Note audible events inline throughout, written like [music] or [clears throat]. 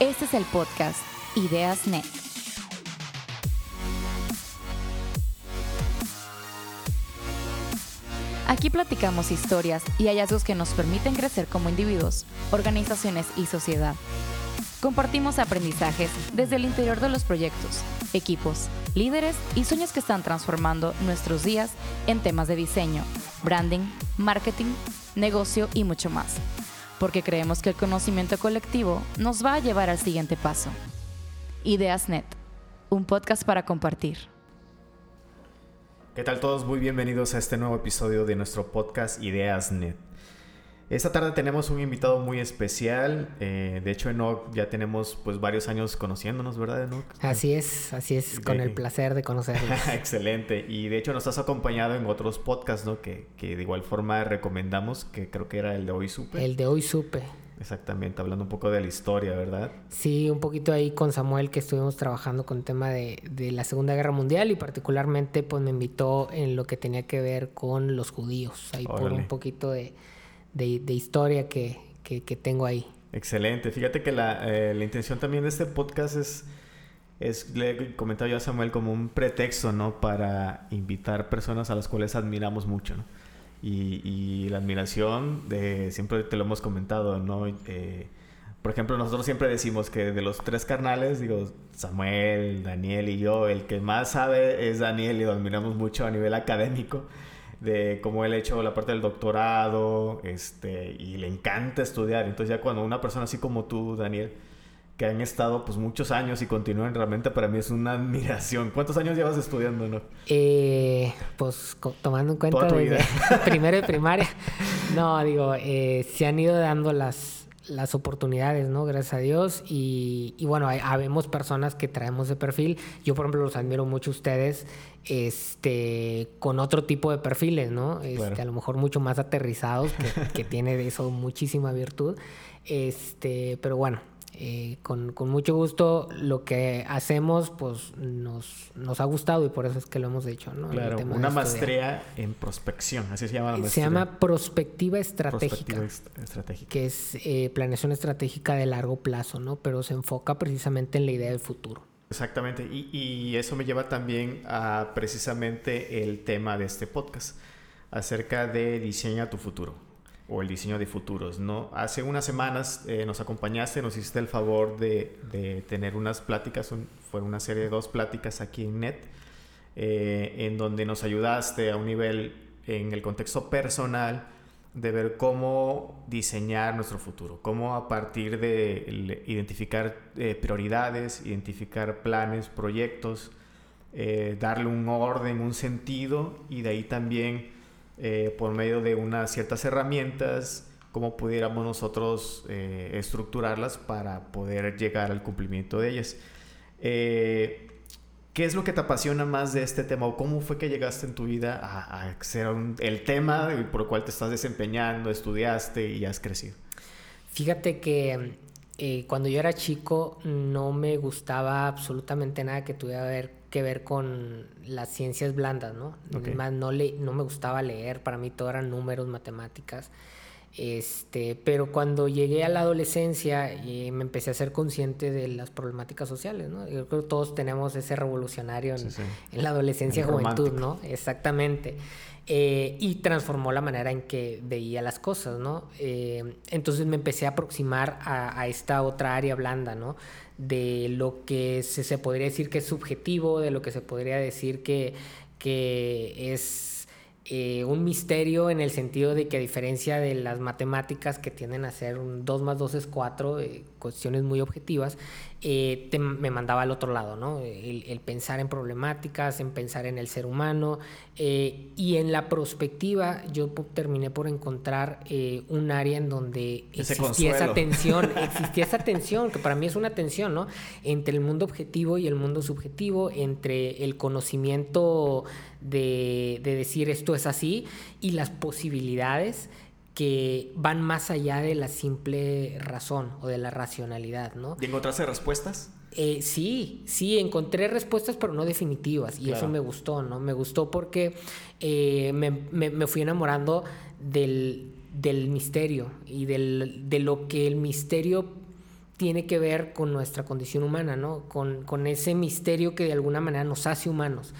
Este es el podcast Ideas Net. Aquí platicamos historias y hallazgos que nos permiten crecer como individuos, organizaciones y sociedad. Compartimos aprendizajes desde el interior de los proyectos, equipos, líderes y sueños que están transformando nuestros días en temas de diseño, branding, marketing, negocio y mucho más. Porque creemos que el conocimiento colectivo nos va a llevar al siguiente paso. Ideas Net, un podcast para compartir. ¿Qué tal todos? Muy bienvenidos a este nuevo episodio de nuestro podcast Ideas Net. Esta tarde tenemos un invitado muy especial. Eh, de hecho, Enoch ya tenemos pues varios años conociéndonos, ¿verdad, Enoch? Así es, así es, con el placer de conocernos. [laughs] Excelente. Y de hecho nos has acompañado en otros podcasts, ¿no? Que, que de igual forma recomendamos, que creo que era el de Hoy Supe. El de Hoy Supe. Exactamente, hablando un poco de la historia, ¿verdad? Sí, un poquito ahí con Samuel que estuvimos trabajando con el tema de, de, la Segunda Guerra Mundial y particularmente pues me invitó en lo que tenía que ver con los judíos, ahí por un poquito de, de, de historia que, que, tengo ahí. Excelente, fíjate que la, eh, la, intención también de este podcast es, es, le comentaba yo a Samuel, como un pretexto, ¿no? Para invitar personas a las cuales admiramos mucho. Y, y, la admiración, de, siempre te lo hemos comentado, ¿no? Eh, por ejemplo, nosotros siempre decimos que de los tres carnales, digo, Samuel, Daniel y yo, el que más sabe es Daniel y lo admiramos mucho a nivel académico, de cómo él ha hecho la parte del doctorado, este, y le encanta estudiar. Entonces ya cuando una persona así como tú, Daniel, que han estado pues muchos años y continúan realmente para mí es una admiración. ¿Cuántos años llevas estudiando, no? Eh, pues tomando en cuenta desde [laughs] primero de primaria. No, digo, eh, se han ido dando las, las oportunidades, ¿no? Gracias a Dios. Y, y bueno, hay, habemos personas que traemos de perfil. Yo, por ejemplo, los admiro mucho a ustedes este, con otro tipo de perfiles, ¿no? Este, claro. A lo mejor mucho más aterrizados, que, que [laughs] tiene de eso muchísima virtud. Este, pero bueno, eh, con, con, mucho gusto lo que hacemos pues nos, nos ha gustado y por eso es que lo hemos hecho. ¿no? Claro, una maestría en prospección, así se llama la maestría. Se llama prospectiva estratégica. Prospectiva estratégica. Que es eh, planeación estratégica de largo plazo, ¿no? Pero se enfoca precisamente en la idea del futuro. Exactamente, y, y eso me lleva también a precisamente el tema de este podcast, acerca de diseña tu futuro o el diseño de futuros, ¿no? Hace unas semanas eh, nos acompañaste, nos hiciste el favor de, tener unas pláticas, un, fue una serie de dos pláticas aquí en NET, eh, en donde nos ayudaste a un nivel en el contexto personal de ver cómo diseñar nuestro futuro, cómo a partir de identificar eh, prioridades, identificar planes, proyectos, darle un orden, un sentido y de ahí también eh, por medio de unas ciertas herramientas, cómo pudiéramos nosotros eh, estructurarlas para poder llegar al cumplimiento de ellas. Eh, ¿Qué es lo que te apasiona más de este tema o cómo fue que llegaste en tu vida a, a ser un, el tema por el cual te estás desempeñando, estudiaste y has crecido? Fíjate que eh, cuando yo era chico no me gustaba absolutamente nada que tuviera ver, que ver con las ciencias blandas, ¿no? Okay. Además, no, le, no me gustaba leer, para mí todo eran números, matemáticas. Este, pero cuando llegué a la adolescencia eh, me empecé a ser consciente de las problemáticas sociales, ¿no? Yo creo que todos tenemos ese revolucionario en, sí, sí. en la adolescencia y juventud, ¿no? Exactamente. Eh, y transformó la manera en que veía las cosas, ¿no? Eh, entonces me empecé a aproximar a, a, esta otra área blanda, ¿no? De lo que se, se, podría decir que es subjetivo, de lo que se podría decir que, que es eh, un misterio en el sentido de que a diferencia de las matemáticas que tienden a ser un 2 más 2 es 4, eh, cuestiones muy objetivas, eh, te, me mandaba al otro lado, ¿no? El, el, pensar en problemáticas, en pensar en el ser humano y en la prospectiva yo terminé por encontrar un área en donde Ese existía consuelo. esa [laughs] tensión, existía esa tensión, que para mí es una tensión, ¿no? Entre el mundo objetivo y el mundo subjetivo, entre el conocimiento de, de decir esto es así y las posibilidades que van más allá de la simple razón o de la racionalidad, ¿no? ¿Y encontraste respuestas? Eh, sí, sí, encontré respuestas, pero no definitivas. Y claro. eso me gustó, ¿no? Me gustó porque eh, me, me, me, fui enamorando del, del misterio y del, de lo que el misterio tiene que ver con nuestra condición humana, ¿no? Con, con ese misterio que de alguna manera nos hace humanos.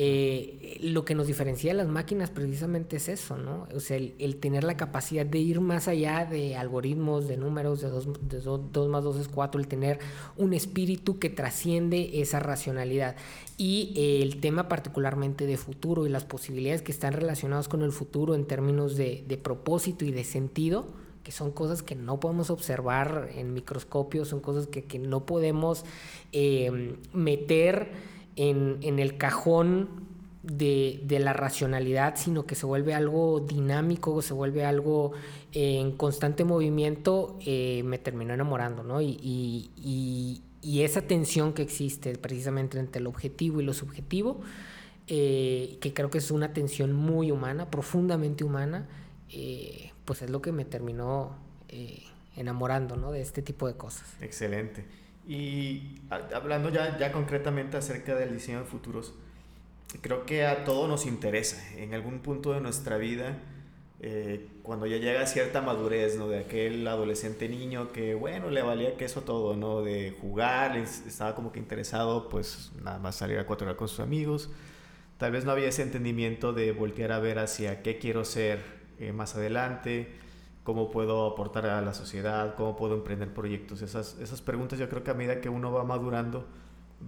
Eh, lo que nos diferencia de las máquinas precisamente es eso, ¿no? O sea, el, tener la capacidad de ir más allá de algoritmos, de números, de 2 dos, más 2 es 4, el tener un espíritu que trasciende esa racionalidad. Y eh, el tema particularmente de futuro y las posibilidades que están relacionadas con el futuro en términos de, propósito y de sentido, que son cosas que no podemos observar en microscopios, son cosas que, no podemos eh, meter en, el cajón de, la racionalidad, sino que se vuelve algo dinámico, se vuelve algo eh, en constante movimiento, eh, me terminó enamorando, ¿no? Y, esa tensión que existe precisamente entre el objetivo y lo subjetivo, eh, que creo que es una tensión muy humana, profundamente humana, pues es lo que me terminó enamorando, ¿no? De este tipo de cosas. Excelente. Y hablando ya, ya concretamente acerca del diseño de futuros, creo que a todos nos interesa en algún punto de nuestra vida, eh, cuando ya llega cierta madurez, ¿no? De aquel adolescente niño que, bueno, le valía que eso todo, ¿no? De jugar, estaba como que interesado, pues nada más salir a cuatro con sus amigos. Tal vez no había ese entendimiento de voltear a ver hacia qué quiero ser eh, más adelante cómo puedo aportar a la sociedad, cómo puedo emprender proyectos. Esas, esas preguntas yo creo que a medida que uno va madurando,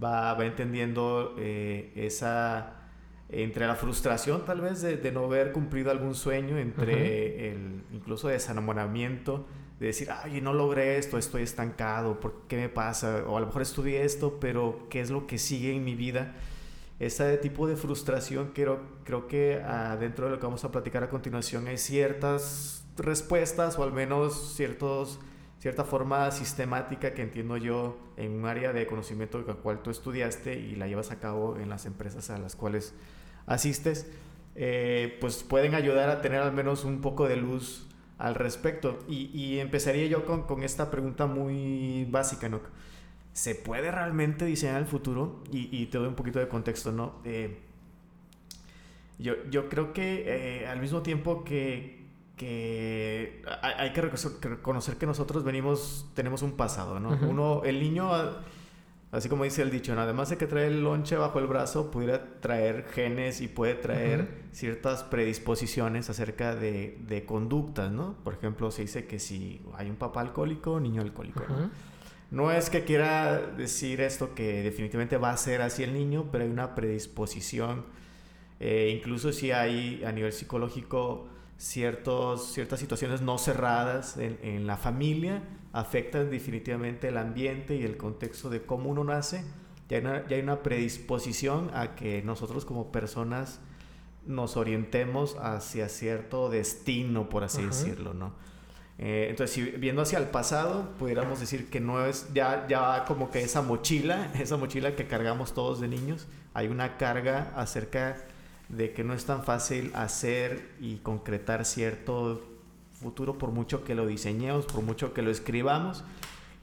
va, va entendiendo eh, esa, entre la frustración tal vez de, de, no haber cumplido algún sueño, entre el incluso desenamoramiento, de decir, ay, no logré esto, estoy estancado, ¿por qué me pasa? O a lo mejor estudié esto, pero ¿qué es lo que sigue en mi vida? Ese tipo de frustración creo, creo que ah, dentro de lo que vamos a platicar a continuación hay ciertas respuestas o al menos ciertos, cierta forma sistemática que entiendo yo en un área de conocimiento con cual tú estudiaste y la llevas a cabo en las empresas a las cuales asistes, eh, pues pueden ayudar a tener al menos un poco de luz al respecto. Y, empezaría yo con, con, esta pregunta muy básica, ¿no? ¿Se puede realmente diseñar el futuro? Y, te doy un poquito de contexto, ¿no? Eh, yo, yo, creo que eh, al mismo tiempo que, que hay que reconocer que nosotros venimos, tenemos un pasado, ¿no? Uno, el niño, así como dice el dicho, además de que trae el lonche bajo el brazo, pudiera traer genes y puede traer ciertas predisposiciones acerca de, de, conductas, ¿no? Por ejemplo, se dice que si hay un papá alcohólico, niño alcohólico, ¿no? No es que quiera decir esto que definitivamente va a ser así el niño, pero hay una predisposición, eh, incluso si hay a nivel psicológico ciertos, ciertas situaciones no cerradas en, la familia afectan definitivamente el ambiente y el contexto de cómo uno nace. Ya hay, una, ya hay una predisposición a que nosotros como personas nos orientemos hacia cierto destino, por así decirlo, ¿no? Eh, entonces, si, viendo hacia el pasado, pudiéramos decir que no es ya, ya como que esa mochila, [laughs] esa mochila que cargamos todos de niños, hay una carga acerca de que no es tan fácil hacer y concretar cierto futuro por mucho que lo diseñemos, por mucho que lo escribamos.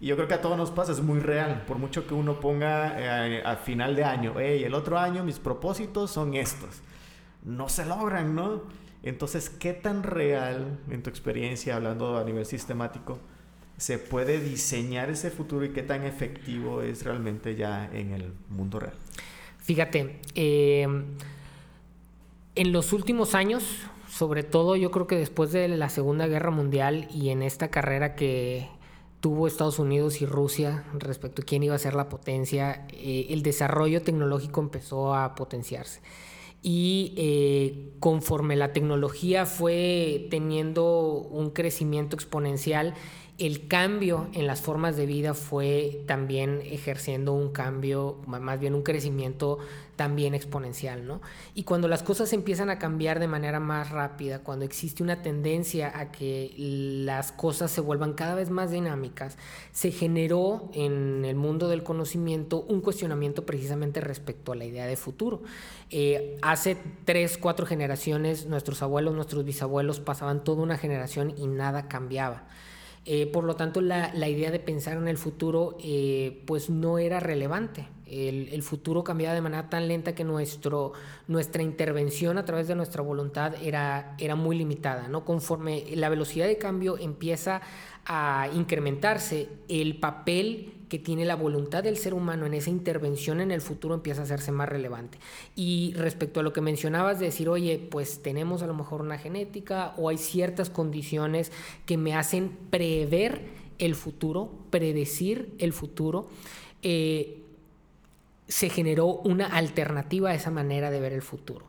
Y yo creo que a todos nos pasa, es muy real, por mucho que uno ponga eh, al final de año, hey, el otro año mis propósitos son estos. No se logran, ¿no? Entonces, ¿qué tan real, en tu experiencia, hablando a nivel sistemático, se puede diseñar ese futuro y qué tan efectivo es realmente ya en el mundo real? Fíjate, eh en los últimos años, sobre todo yo creo que después de la Segunda Guerra Mundial y en esta carrera que tuvo Estados Unidos y Rusia respecto a quién iba a ser la potencia, eh, el desarrollo tecnológico empezó a potenciarse. Y eh, conforme la tecnología fue teniendo un crecimiento exponencial, el cambio en las formas de vida fue también ejerciendo un cambio, más bien un crecimiento también exponencial, ¿no? Y cuando las cosas empiezan a cambiar de manera más rápida, cuando existe una tendencia a que las cosas se vuelvan cada vez más dinámicas, se generó en el mundo del conocimiento un cuestionamiento precisamente respecto a la idea de futuro. Eh, hace tres, cuatro generaciones, nuestros abuelos, nuestros bisabuelos pasaban toda una generación y nada cambiaba. Eh, por lo tanto, la, idea de pensar en el futuro eh, pues no era relevante. El, futuro cambiaba de manera tan lenta que nuestro, nuestra intervención a través de nuestra voluntad era, era muy limitada. ¿no? Conforme la velocidad de cambio empieza a incrementarse, el papel que tiene la voluntad del ser humano en esa intervención en el futuro empieza a hacerse más relevante. Y respecto a lo que mencionabas de decir, oye, pues tenemos a lo mejor una genética o hay ciertas condiciones que me hacen prever el futuro, predecir el futuro. Eh, se generó una alternativa a esa manera de ver el futuro.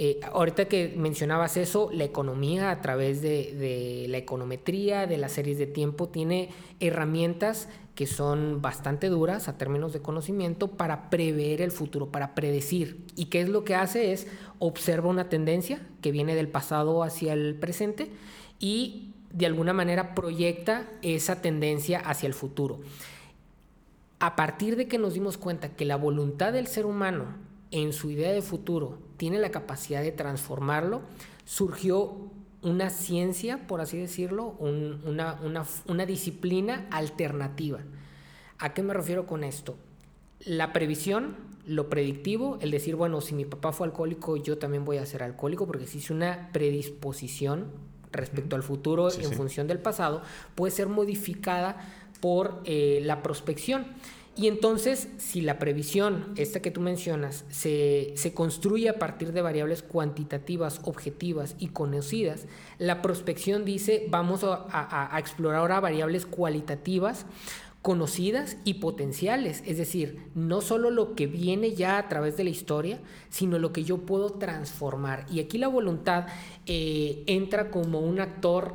Eh, ahorita que mencionabas eso, la economía a través de, la econometría, de las series de tiempo, tiene herramientas que son bastante duras a términos de conocimiento para prever el futuro, para predecir. ¿Y qué es lo que hace? Es observa una tendencia que viene del pasado hacia el presente y de alguna manera proyecta esa tendencia hacia el futuro a partir de que nos dimos cuenta que la voluntad del ser humano en su idea de futuro tiene la capacidad de transformarlo, surgió una ciencia, por así decirlo, una, disciplina alternativa. ¿A qué me refiero con esto? La previsión, lo predictivo, el decir, bueno, si mi papá fue alcohólico, yo también voy a ser alcohólico, porque existe una predisposición respecto al futuro en función del pasado, puede ser modificada por eh, la prospección. Y entonces, si la previsión, esta que tú mencionas, se, construye a partir de variables cuantitativas, objetivas y conocidas, la prospección dice, vamos a, a explorar ahora variables cualitativas conocidas y potenciales, es decir, no solo lo que viene ya a través de la historia, sino lo que yo puedo transformar. Y aquí la voluntad eh, entra como un actor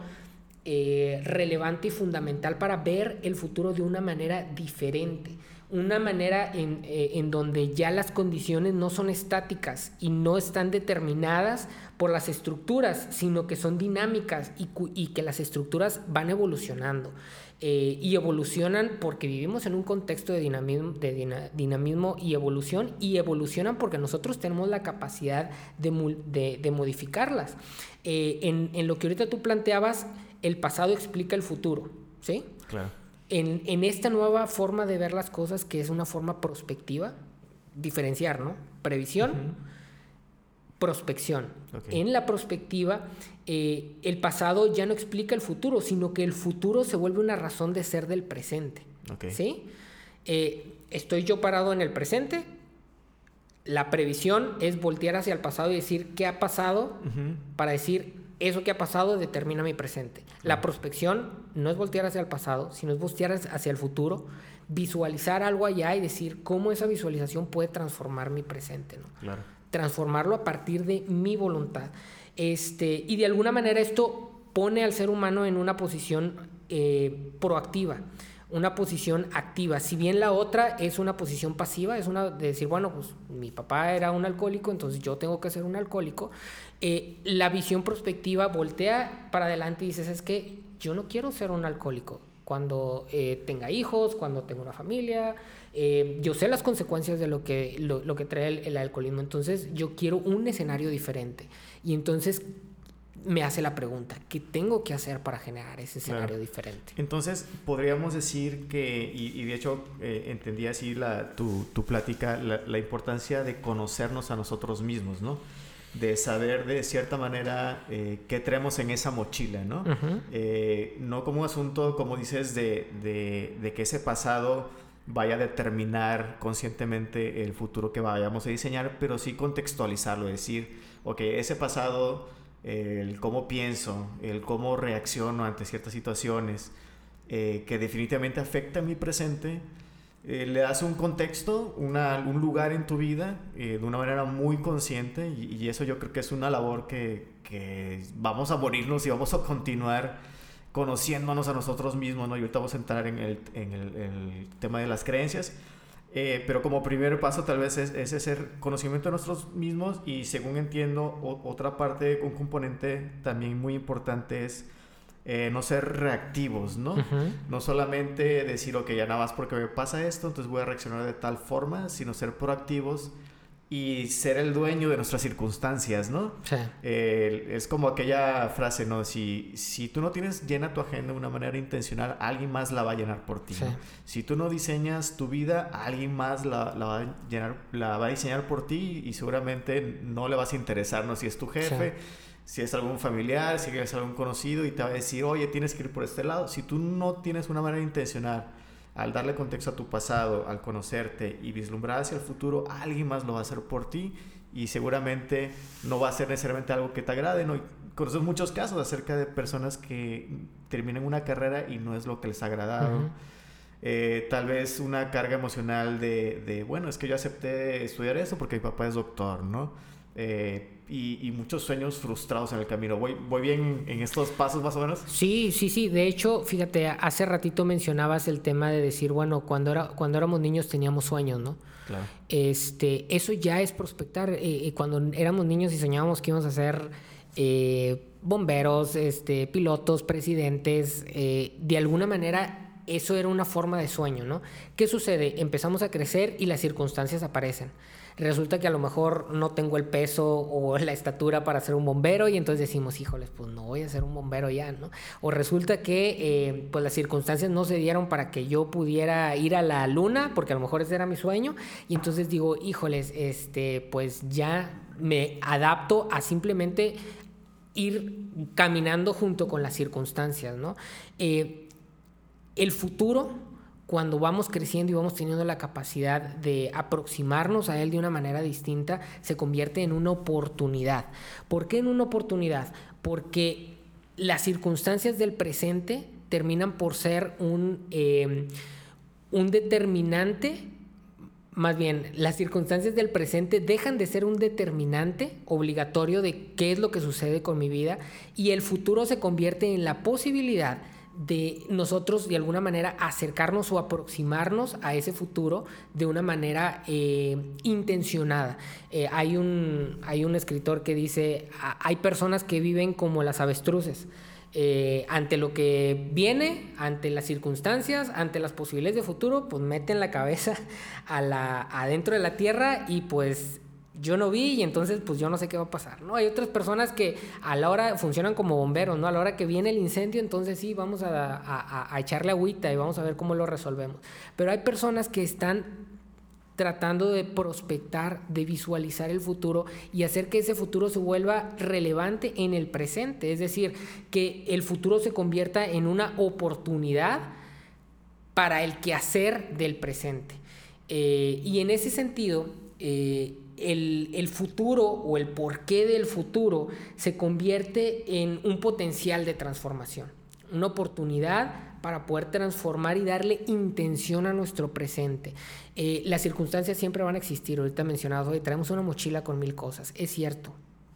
eh, relevante y fundamental para ver el futuro de una manera diferente. Una manera eh, en, donde ya las condiciones no son estáticas y no están determinadas por las estructuras, sino que son dinámicas y, que las estructuras van evolucionando. Eh, y evolucionan porque vivimos en un contexto de dinamismo, de dinamismo y evolución, y evolucionan porque nosotros tenemos la capacidad de, modificarlas. en, en, lo que ahorita tú planteabas, el pasado explica el futuro, ¿sí? Claro. En, esta nueva forma de ver las cosas, que es una forma prospectiva, diferenciar, ¿no? Previsión, prospección. En la prospectiva, eh, el pasado ya no explica el futuro, sino que el futuro se vuelve una razón de ser del presente. ¿Sí? Eh, estoy yo parado en el presente. La previsión es voltear hacia el pasado y decir qué ha pasado para decir eso que ha pasado determina mi presente. La prospección no es voltear hacia el pasado, sino es voltear hacia el futuro, visualizar algo allá y decir cómo esa visualización puede transformar mi presente. ¿no? Transformarlo a partir de mi voluntad. Este, y de alguna manera esto pone al ser humano en una posición eh, proactiva una posición activa. Si bien la otra es una posición pasiva, es una de decir, bueno, pues mi papá era un alcohólico, entonces yo tengo que ser un alcohólico. Eh, la visión prospectiva voltea para adelante y dices, es que yo no quiero ser un alcohólico. Cuando eh, tenga hijos, cuando tenga una familia, eh, yo sé las consecuencias de lo que, lo, que trae el, el alcoholismo, entonces yo quiero un escenario diferente. Y entonces me hace la pregunta, ¿qué tengo que hacer para generar ese escenario diferente? Entonces, podríamos decir que, y, de hecho eh, entendí así la, tu, tu plática, la, importancia de conocernos a nosotros mismos, ¿no? De saber de cierta manera eh, qué traemos en esa mochila, ¿no? Eh, no como un asunto, como dices, de, de, de que ese pasado vaya a determinar conscientemente el futuro que vayamos a diseñar, pero sí contextualizarlo, decir, ok, ese pasado el cómo pienso, el cómo reacciono ante ciertas situaciones eh, que definitivamente afecta a mi presente, eh, le das un contexto, una, un lugar en tu vida eh, de una manera muy consciente y, eso yo creo que es una labor que, que, vamos a morirnos y vamos a continuar conociéndonos a nosotros mismos, ¿no? Y ahorita vamos a entrar en el, en el, el tema de las creencias, eh, pero como primer paso tal vez es, ese conocimiento de nosotros mismos y según entiendo otra parte, un componente también muy importante es eh, no ser reactivos, ¿no? No solamente decir, ok, ya nada más porque me pasa esto, entonces voy a reaccionar de tal forma, sino ser proactivos y ser el dueño de nuestras circunstancias, ¿no? Sí. es como aquella frase, ¿no? Si, si tú no tienes llena tu agenda de una manera intencional, alguien más la va a llenar por ti. Si tú no diseñas tu vida, alguien más la, la, va a llenar, la va a diseñar por ti y seguramente no le vas a interesar, ¿no? Si es tu jefe, si es algún familiar, si es algún conocido y te va a decir, oye, tienes que ir por este lado. Si tú no tienes una manera intencional, al darle contexto a tu pasado, al conocerte y vislumbrar hacia el futuro, alguien más lo va a hacer por ti y seguramente no va a ser necesariamente algo que te agrade. ¿no? Conoces muchos casos acerca de personas que terminan una carrera y no es lo que les ha agradado. Eh, tal vez una carga emocional de, de, bueno, es que yo acepté estudiar eso porque mi papá es doctor, ¿no? Eh, y, muchos sueños frustrados en el camino. ¿Voy, ¿Voy bien en estos pasos más o menos? Sí, sí, sí. De hecho, fíjate, hace ratito mencionabas el tema de decir, bueno, cuando, era, cuando éramos niños teníamos sueños, ¿no? Claro. Este, eso ya es prospectar. Eh, eh, cuando éramos niños y soñábamos que íbamos a ser bomberos, este, pilotos, presidentes, de alguna manera eso era una forma de sueño, ¿no? ¿Qué sucede? Empezamos a crecer y las circunstancias aparecen resulta que a lo mejor no tengo el peso o la estatura para ser un bombero y entonces decimos, híjoles, pues no voy a ser un bombero ya, ¿no? O resulta que eh, pues las circunstancias no se dieron para que yo pudiera ir a la luna, porque a lo mejor ese era mi sueño, y entonces digo, híjoles, este, pues ya me adapto a simplemente ir caminando junto con las circunstancias, ¿no? Eh, el futuro cuando vamos creciendo y vamos teniendo la capacidad de aproximarnos a él de una manera distinta, se convierte en una oportunidad. ¿Por qué en una oportunidad? Porque las circunstancias del presente terminan por ser un, eh, un determinante más bien, las circunstancias del presente dejan de ser un determinante obligatorio de qué es lo que sucede con mi vida y el futuro se convierte en la posibilidad de nosotros de alguna manera acercarnos o aproximarnos a ese futuro de una manera eh, intencionada. Eh, hay, un, hay un escritor que dice, hay personas que viven como las avestruces. Eh, ante lo que viene, ante las circunstancias, ante las posibilidades de futuro, pues meten la cabeza a la, adentro de la tierra y pues yo no vi y entonces pues yo no sé qué va a pasar, ¿no? Hay otras personas que a la hora funcionan como bomberos, ¿no? A la hora que viene el incendio, entonces sí, vamos a, echarle agüita y vamos a ver cómo lo resolvemos. Pero hay personas que están tratando de prospectar, de visualizar el futuro y hacer que ese futuro se vuelva relevante en el presente, es decir, que el futuro se convierta en una oportunidad para el quehacer del presente. Eh, y en ese sentido, eh, el, futuro o el porqué del futuro se convierte en un potencial de transformación, una oportunidad para poder transformar y darle intención a nuestro presente. Eh, las circunstancias siempre van a existir, ahorita mencionado, hoy traemos una mochila con mil cosas, es cierto,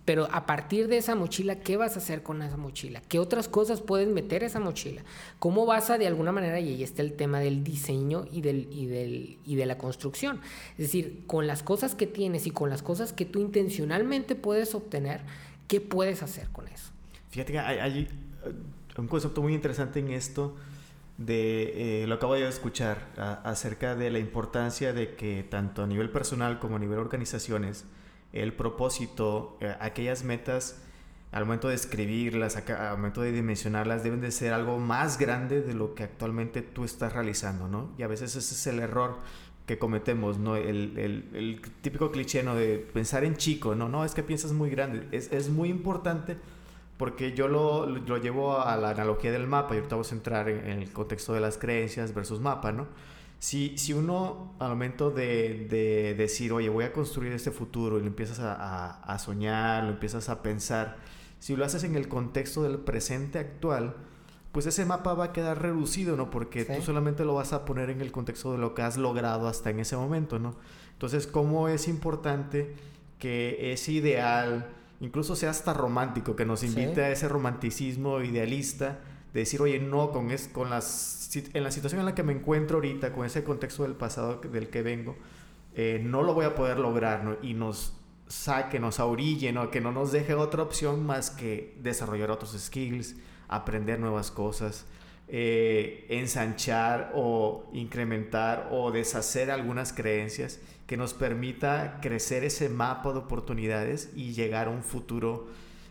pero a partir de esa mochila, ¿qué vas a hacer con esa mochila? ¿Qué otras cosas puedes meter a esa mochila? ¿Cómo vas a de alguna manera, y ahí está el tema del diseño y, del, y, del, y de la construcción? Es decir, con las cosas que tienes y con las cosas que tú intencionalmente puedes obtener, ¿qué puedes hacer con eso? Fíjate que hay, eh, un concepto muy interesante en esto de eh, lo acabo de escuchar acerca de la importancia de que tanto a nivel personal como a nivel organizaciones el propósito, eh, aquellas metas, al momento de escribirlas, al momento de dimensionarlas, deben de ser algo más grande de lo que actualmente tú estás realizando, ¿no? Y a veces ese es el error que cometemos, ¿no? El, el, típico cliché, ¿no? De pensar en chico, ¿no? No, es que piensas muy grande. Es, es muy importante porque yo lo, lo, llevo a la analogía del mapa y ahorita vamos a entrar en, en el contexto de las creencias versus mapa, ¿no? Si, si uno al momento de, de, decir, oye, voy a construir este futuro y lo empiezas a, a, soñar, lo empiezas a pensar, si lo haces en el contexto del presente actual, pues ese mapa va a quedar reducido, ¿no? Porque tú solamente lo vas a poner en el contexto de lo que has logrado hasta en ese momento, ¿no? Entonces, ¿cómo es importante que ese ideal, incluso sea hasta romántico, que nos invite a ese romanticismo idealista, de decir, oye, no, con, es, con las en la situación en la que me encuentro ahorita, con ese contexto del pasado del que vengo, eh, no lo voy a poder lograr ¿no? y nos saque, nos ahorille, ¿no? que no nos deje otra opción más que desarrollar otros skills, aprender nuevas cosas, eh, ensanchar o incrementar o deshacer algunas creencias que nos permita crecer ese mapa de oportunidades y llegar a un futuro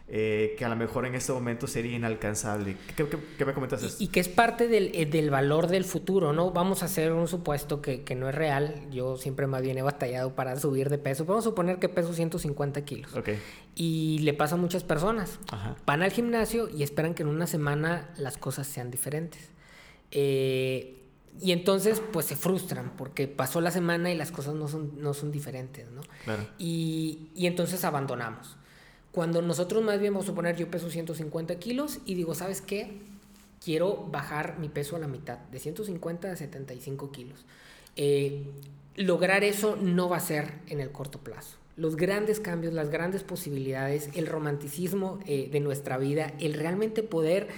eh, que a lo mejor en este momento sería inalcanzable. ¿Qué, me comentas eso? Y, que es parte eh, del, valor del futuro, ¿no? Vamos a hacer un supuesto que, no es real. Yo siempre más bien he batallado para subir de peso. Vamos a suponer que peso 150 kilos. Y le pasa a muchas personas. Van al gimnasio y esperan que en una semana las cosas sean diferentes. Eh, y entonces, pues se frustran porque pasó la semana y las cosas no son, no son diferentes, ¿no? Y, y entonces abandonamos. Cuando nosotros más bien vamos a suponer, yo peso 150 kilos y digo, ¿sabes qué? Quiero bajar mi peso a la mitad, de 150 a 75 kilos. Eh, lograr eso no va a ser en el corto plazo. Los grandes cambios, las grandes posibilidades, el romanticismo eh, de nuestra vida, el realmente poder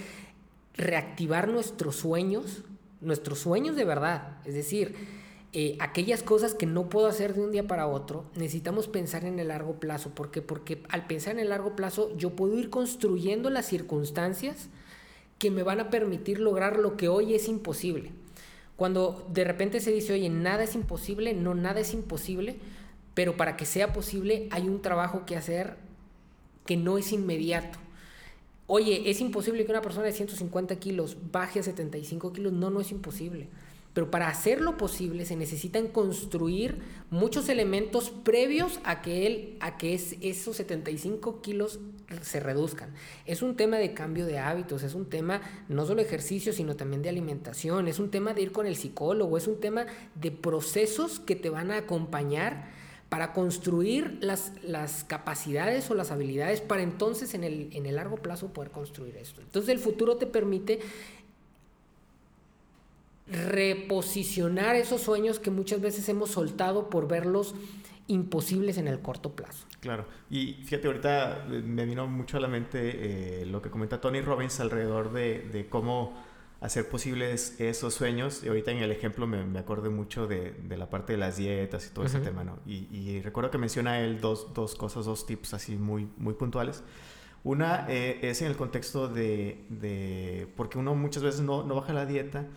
reactivar nuestros sueños, nuestros sueños de verdad. Es decir, eh, aquellas cosas que no puedo hacer de un día para otro, necesitamos pensar en el largo plazo. ¿Por qué? Porque al pensar en el largo plazo yo puedo ir construyendo las circunstancias que me van a permitir lograr lo que hoy es imposible. Cuando de repente se dice, oye, nada es imposible, no, nada es imposible, pero para que sea posible hay un trabajo que hacer que no es inmediato. Oye, ¿es imposible que una persona de 150 kilos baje a 75 kilos? No, no es imposible. Pero para hacerlo posible se necesitan construir muchos elementos previos a que, él, a que esos 75 kilos se reduzcan. Es un tema de cambio de hábitos, es un tema no solo de ejercicio, sino también de alimentación, es un tema de ir con el psicólogo, es un tema de procesos que te van a acompañar para construir las, capacidades o las habilidades para entonces en el, en el largo plazo poder construir esto. Entonces el futuro te permite reposicionar esos sueños que muchas veces hemos soltado por verlos imposibles en el corto plazo. Claro, y fíjate, ahorita me vino mucho a la mente eh, lo que comenta Tony Robbins alrededor de, cómo hacer posibles esos sueños. Y ahorita en el ejemplo me, me acordé mucho de, la parte de las dietas y todo ese tema, ¿no? Y, recuerdo que menciona él dos, dos, cosas, dos tips así muy, muy puntuales. Una eh, es en el contexto de, de, porque uno muchas veces no, no baja la dieta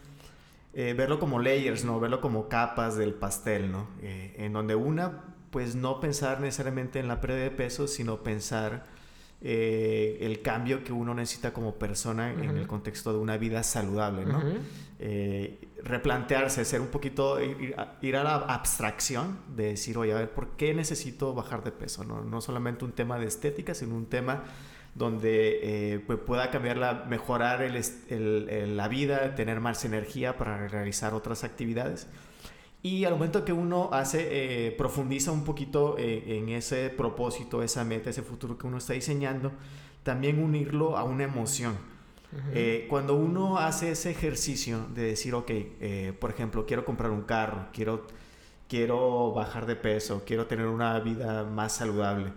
eh, verlo como layers, ¿no? Verlo como capas del pastel, ¿no? Eh, en donde una, pues no pensar necesariamente en la pérdida de peso, sino pensar eh, el cambio que uno necesita como persona en el contexto de una vida saludable, ¿no? replantearse, ser un poquito, ir, ir, a la abstracción de decir, oye, a ver, ¿por qué necesito bajar de peso? No, no solamente un tema de estética, sino un tema donde eh, pues pueda cambiarla, mejorar el, la vida, tener más energía para realizar otras actividades. Y al momento que uno hace, eh, profundiza un poquito eh, en ese propósito, esa meta, ese futuro que uno está diseñando, también unirlo a una emoción. cuando uno hace ese ejercicio de decir, ok, por ejemplo, quiero comprar un carro, quiero, quiero bajar de peso, quiero tener una vida más saludable,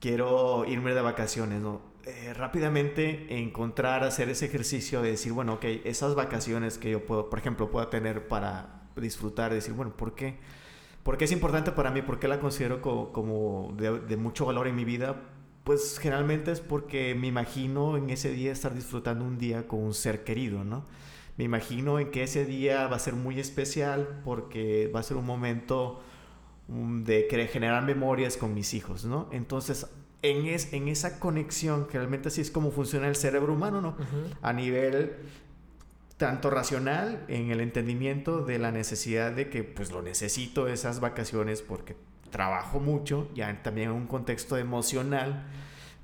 quiero irme de vacaciones, ¿no? Eh, rápidamente encontrar, hacer ese ejercicio de decir, bueno, ok, esas vacaciones que yo puedo, por ejemplo, puedo tener para disfrutar, decir, bueno, ¿por qué? ¿Por qué es importante para mí? ¿Por qué la considero como, de, mucho valor en mi vida? Pues generalmente es porque me imagino en ese día estar disfrutando un día con un ser querido, ¿no? Me imagino en que ese día va a ser muy especial porque va a ser un momento mm, de generar memorias con mis hijos, ¿no? Entonces, en, es, en esa conexión, que realmente así es como funciona el cerebro humano, ¿no? A nivel tanto racional, en el entendimiento de la necesidad de que, pues lo necesito esas vacaciones porque trabajo mucho, ya también en un contexto emocional,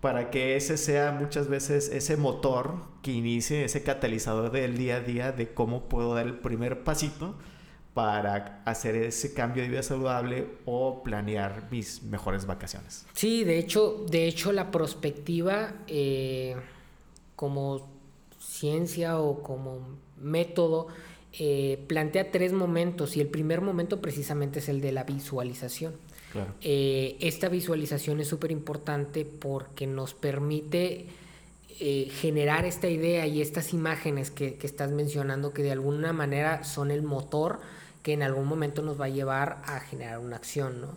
para que ese sea muchas veces ese motor que inicie, ese catalizador del día a día de cómo puedo dar el primer pasito para hacer ese cambio de vida saludable o planear mis mejores vacaciones. Sí, de hecho, de hecho la prospectiva eh, como ciencia o como método eh, plantea tres momentos y el primer momento precisamente es el de la visualización. Eh, esta visualización es súper importante porque nos permite generar esta idea y estas imágenes que, que, estás mencionando que de alguna manera son el motor que en algún momento nos va a llevar a generar una acción, ¿no?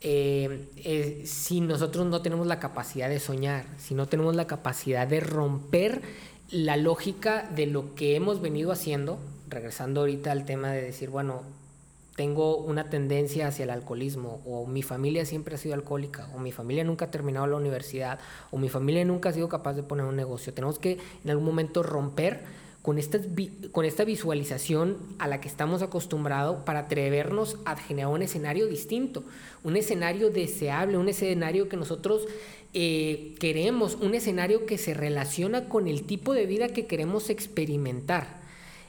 Eh, eh, si nosotros no tenemos la capacidad de soñar, si no tenemos la capacidad de romper la lógica de lo que hemos venido haciendo, regresando ahorita al tema de decir, bueno, tengo una tendencia hacia el alcoholismo, o mi familia siempre ha sido alcohólica, o mi familia nunca ha terminado la universidad, o mi familia nunca ha sido capaz de poner un negocio. Tenemos que en algún momento romper con esta, con esta visualización a la que estamos acostumbrados para atrevernos a generar un escenario distinto, un escenario deseable, un escenario que nosotros eh, queremos, un escenario que se relaciona con el tipo de vida que queremos experimentar.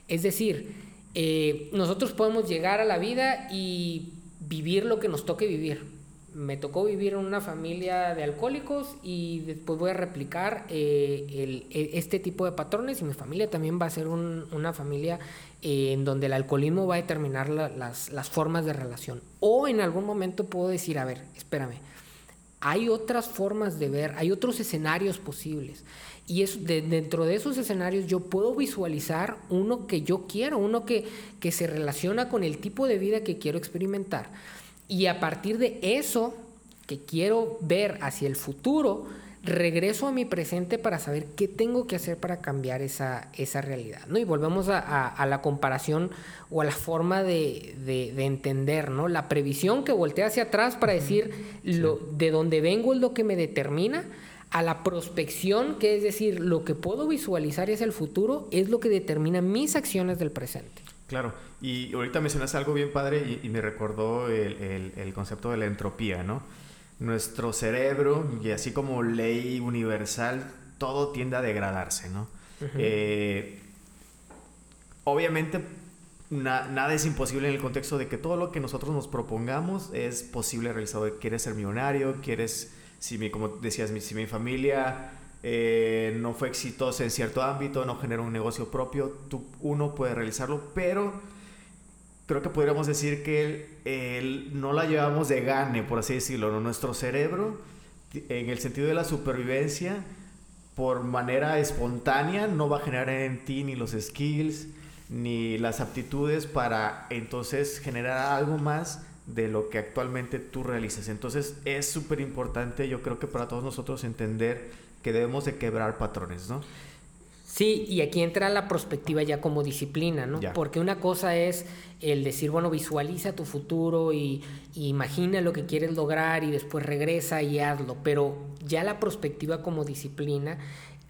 Es decir, eh, nosotros podemos llegar a la vida y vivir lo que nos toque vivir. Me tocó vivir en una familia de alcohólicos y después voy a replicar eh, e, este tipo de patrones y mi familia también va a ser una familia eh, en donde el alcoholismo va a determinar las, las formas de relación. O en algún momento puedo decir, a ver, espérame, hay otras formas de ver, hay otros escenarios posibles. Y es, dentro de esos escenarios yo puedo visualizar uno que yo quiero, uno que, que se relaciona con el tipo de vida que quiero experimentar. Y a partir de eso que quiero ver hacia el futuro, regreso a mi presente para saber qué tengo que hacer para cambiar esa, esa realidad. ¿no? Y volvemos a, a, la comparación o a la forma de, de, entender, ¿no? La previsión que voltea hacia atrás para decir lo, de dónde vengo es lo que me determina, a la prospección, que es decir, lo que puedo visualizar es el futuro, es lo que determina mis acciones del presente. Claro, y ahorita mencionas algo bien padre y, me recordó el, el, concepto de la entropía, ¿no? Nuestro cerebro, y así como ley universal, todo tiende a degradarse, ¿no? Eh, obviamente nada es imposible en el contexto de que todo lo que nosotros nos propongamos es posible realizar. Quieres ser millonario, quieres si mi, como decías, si mi familia eh, no fue exitosa en cierto ámbito, no generó un negocio propio, tú, uno puede realizarlo, pero creo que podríamos decir que el, no la llevamos de gane, por así decirlo, nuestro cerebro, en el sentido de la supervivencia, por manera espontánea, no va a generar en ti ni los skills, ni las aptitudes para entonces generar algo más de lo que actualmente tú realizas. Entonces es súper importante, yo creo que para todos nosotros entender que debemos de quebrar patrones, ¿no? Sí, y aquí entra la perspectiva ya como disciplina, ¿no? Porque una cosa es el decir, bueno, visualiza tu futuro y, imagina lo que quieres lograr y después regresa y hazlo, pero ya la perspectiva como disciplina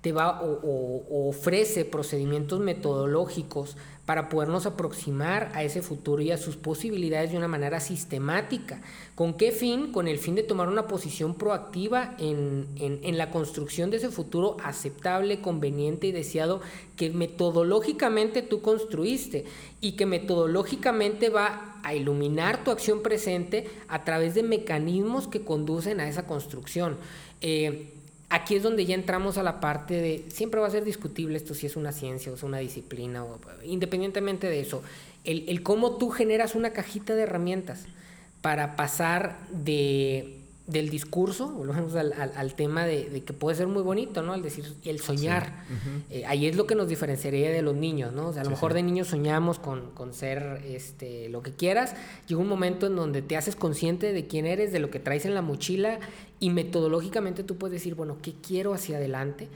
te va o ofrece procedimientos metodológicos para podernos aproximar a ese futuro y a sus posibilidades de una manera sistemática. ¿Con qué fin? Con el fin de tomar una posición proactiva en, en, la construcción de ese futuro aceptable, conveniente y deseado que metodológicamente tú construiste y que metodológicamente va a iluminar tu acción presente a través de mecanismos que conducen a esa construcción. Eh, aquí es donde ya entramos a la parte de, siempre va a ser discutible esto si es una ciencia o es una disciplina, o, independientemente de eso, el, el cómo tú generas una cajita de herramientas para pasar de del discurso, volvemos al, al, tema de, que puede ser muy bonito, ¿no? El decir, el soñar. Eh, ahí es lo que nos diferenciaría de los niños, ¿no? O sea, a lo mejor de niños soñamos con, con, ser este, lo que quieras. Llega un momento en donde te haces consciente de quién eres, de lo que traes en la mochila y metodológicamente tú puedes decir, bueno, ¿qué quiero hacia adelante?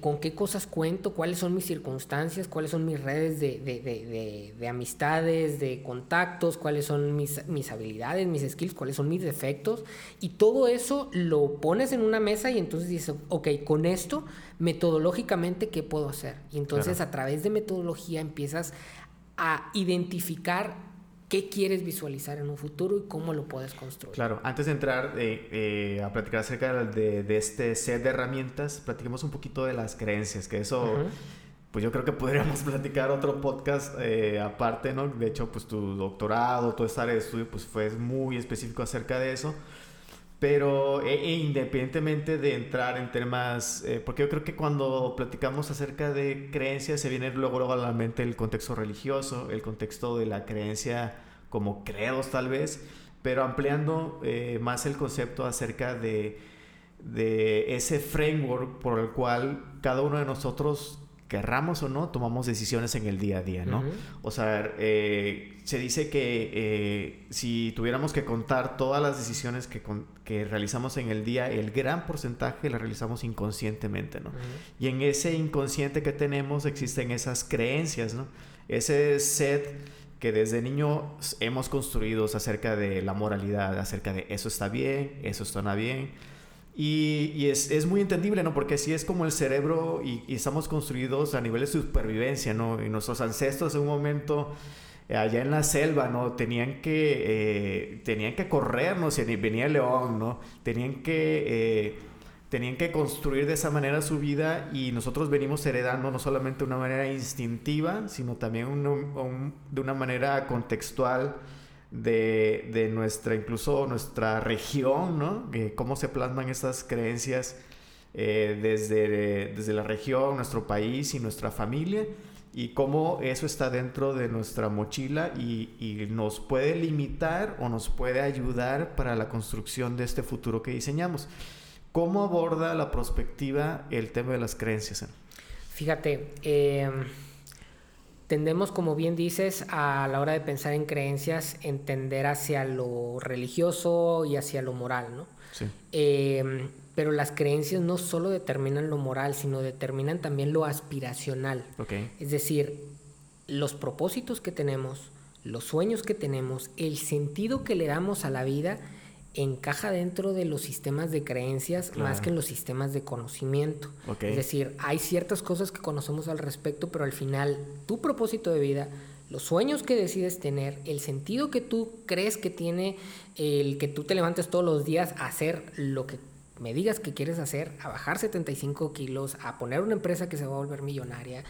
¿Con qué cosas cuento? ¿Cuáles son mis circunstancias? ¿Cuáles son mis redes de, de, de, de amistades, de contactos? ¿Cuáles son mis, mis habilidades, mis skills? ¿Cuáles son mis defectos? Y todo eso lo pones en una mesa y entonces dices, ok, con esto, metodológicamente, ¿qué puedo hacer? Y entonces a través de metodología empiezas a identificar qué quieres visualizar en un futuro y cómo lo puedes construir. Claro, antes de entrar eh, eh, a platicar acerca de, de, este set de herramientas, platiquemos un poquito de las creencias, que eso, pues yo creo que podríamos [laughs] platicar otro podcast eh, aparte, ¿no? De hecho, pues tu doctorado, toda esta área de estudio, pues fue muy específico acerca de eso. Pero e, e independientemente de entrar en temas, eh, porque yo creo que cuando platicamos acerca de creencias se viene luego, luego a la mente el contexto religioso, el contexto de la creencia como credos tal vez, pero ampliando eh, más el concepto acerca de, de ese framework por el cual cada uno de nosotros querramos o no, tomamos decisiones en el día a día, ¿no? O sea, eh, se dice que eh, si tuviéramos que contar todas las decisiones que, que, realizamos en el día, el gran porcentaje las realizamos inconscientemente, ¿no? Y en ese inconsciente que tenemos existen esas creencias, ¿no? Ese set que desde niño hemos construido acerca de la moralidad, acerca de eso está bien, eso está bien y, es, es, muy entendible, ¿no? Porque así es como el cerebro y, estamos construidos a nivel de supervivencia, ¿no? Y nuestros ancestros en un momento eh, allá en la selva, ¿no? Tenían que, eh, tenían que correr, ¿no? Si venía el león, ¿no? Tenían que, eh, tenían que construir de esa manera su vida y nosotros venimos heredando no solamente de una manera instintiva, sino también de una manera contextual de, de, nuestra, incluso nuestra región, ¿no? cómo se plasman estas creencias eh, desde, desde la región, nuestro país y nuestra familia y cómo eso está dentro de nuestra mochila y, y, nos puede limitar o nos puede ayudar para la construcción de este futuro que diseñamos. ¿Cómo aborda la perspectiva el tema de las creencias? Fíjate, eh, tendemos, como bien dices, a la hora de pensar en creencias, entender hacia lo religioso y hacia lo moral, ¿no? Sí. Eh, pero las creencias no solo determinan lo moral, sino determinan también lo aspiracional. Okay. Es decir, los propósitos que tenemos, los sueños que tenemos, el sentido que le damos a la vida encaja dentro de los sistemas de creencias más que en los sistemas de conocimiento. Es decir, hay ciertas cosas que conocemos al respecto, pero al final tu propósito de vida, los sueños que decides tener, el sentido que tú crees que tiene el que tú te levantes todos los días a hacer lo que me digas que quieres hacer, a bajar 75 kilos, a poner una empresa que se va a volver millonaria,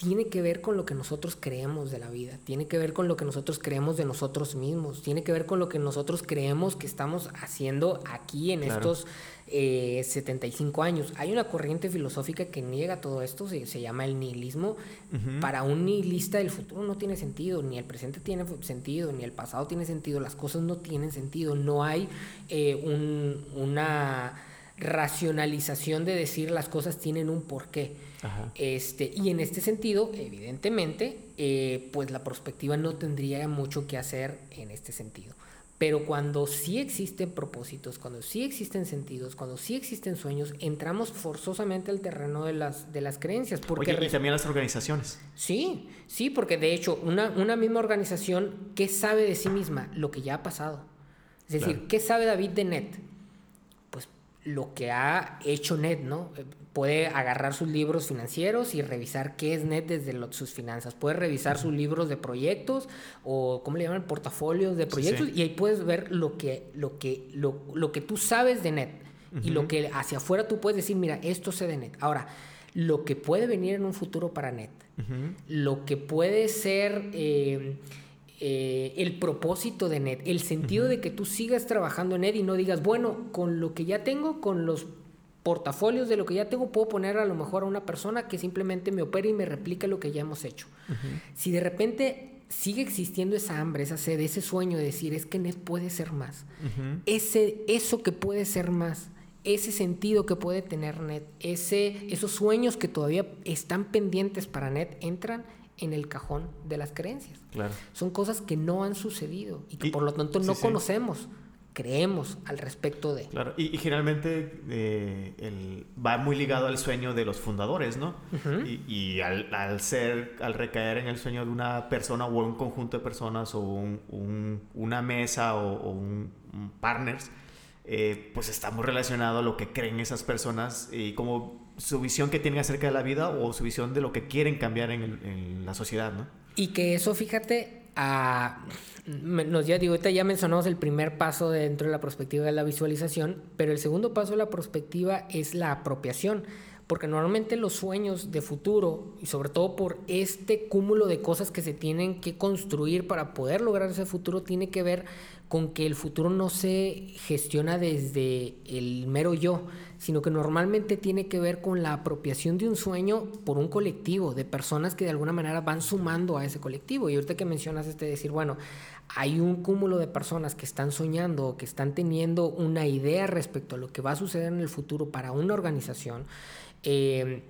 tiene que ver con lo que nosotros creemos de la vida, tiene que ver con lo que nosotros creemos de nosotros mismos, tiene que ver con lo que nosotros creemos que estamos haciendo aquí en estos 75 eh, años. Hay una corriente filosófica que niega todo esto, se, llama el nihilismo. Para un nihilista el futuro no tiene sentido, ni el presente tiene sentido, ni el pasado tiene sentido, las cosas no tienen sentido, no hay eh, una racionalización de decir las cosas tienen un porqué. Este, y en este sentido, evidentemente, eh, pues la perspectiva no tendría mucho que hacer en este sentido. Pero cuando sí existen propósitos, cuando sí existen sentidos, cuando sí existen sueños, entramos forzosamente al terreno de las, de las creencias. Porque y también las organizaciones. Sí, sí, porque de hecho, una, una misma organización, ¿qué sabe de sí misma? Lo que ya ha pasado. Es decir, ¿qué sabe David de NET? Pues lo que ha hecho NET, ¿no? Puede agarrar sus libros financieros y revisar qué es NET desde sus finanzas. Puede revisar sus libros de proyectos o, ¿cómo le llaman? Portafolios de proyectos y ahí puedes ver lo que, lo que, lo, que tú sabes de NET y lo que hacia afuera tú puedes decir, mira, esto sé de NET. Ahora, lo que puede venir en un futuro para NET, lo que puede ser... Eh, eh, el propósito de NET, el sentido de que tú sigas trabajando en NET y no digas, bueno, con lo que ya tengo, con los portafolios de lo que ya tengo, puedo poner a lo mejor a una persona que simplemente me opere y me replique lo que ya hemos hecho. Si de repente sigue existiendo esa hambre, esa sed, ese sueño de decir, es que NET puede ser más, ese, eso que puede ser más, ese sentido que puede tener NET, ese, esos sueños que todavía están pendientes para NET, entran en el cajón de las creencias. Son cosas que no han sucedido y que por lo tanto no conocemos creemos al respecto de. Claro, y, generalmente eh, va muy ligado al sueño de los fundadores, ¿no? Y, al, ser, al recaer en el sueño de una persona o un conjunto de personas o un, una mesa o, un, partners, eh, pues está muy relacionado a lo que creen esas personas y como su visión que tienen acerca de la vida o su visión de lo que quieren cambiar en, en la sociedad, ¿no? Y que eso, fíjate, a nos ya digo, ahorita ya mencionamos el primer paso dentro de la perspectiva de la visualización, pero el segundo paso de la perspectiva es la apropiación, porque normalmente los sueños de futuro, y sobre todo por este cúmulo de cosas que se tienen que construir para poder lograr ese futuro, tiene que ver con que el futuro no se gestiona desde el mero yo, sino que normalmente tiene que ver con la apropiación de un sueño por un colectivo, de personas que de alguna manera van sumando a ese colectivo. Y ahorita que mencionas este decir, bueno, hay un cúmulo de personas que están soñando o que están teniendo una idea respecto a lo que va a suceder en el futuro para una organización, eh,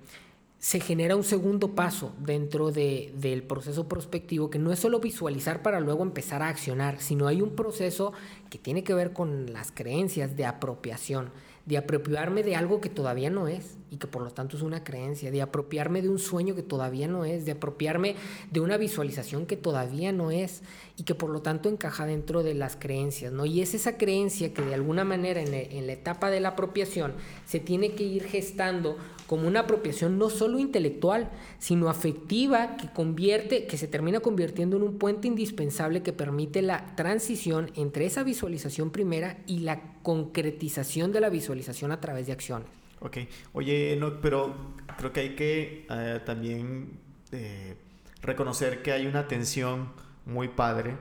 se genera un segundo paso dentro de, del proceso prospectivo que no es solo visualizar para luego empezar a accionar, sino hay un proceso que tiene que ver con las creencias de apropiación de apropiarme de algo que todavía no es y que por lo tanto es una creencia, de apropiarme de un sueño que todavía no es, de apropiarme de una visualización que todavía no es y que por lo tanto encaja dentro de las creencias, ¿no? Y es esa creencia que de alguna manera en, en la etapa de la apropiación se tiene que ir gestando como una apropiación no solo intelectual, sino afectiva que convierte, que se termina convirtiendo en un puente indispensable que permite la transición entre esa visualización primera y la concretización de la visualización a través de acciones. Ok, oye, no, pero creo que hay que eh, también eh, reconocer que hay una tensión muy padre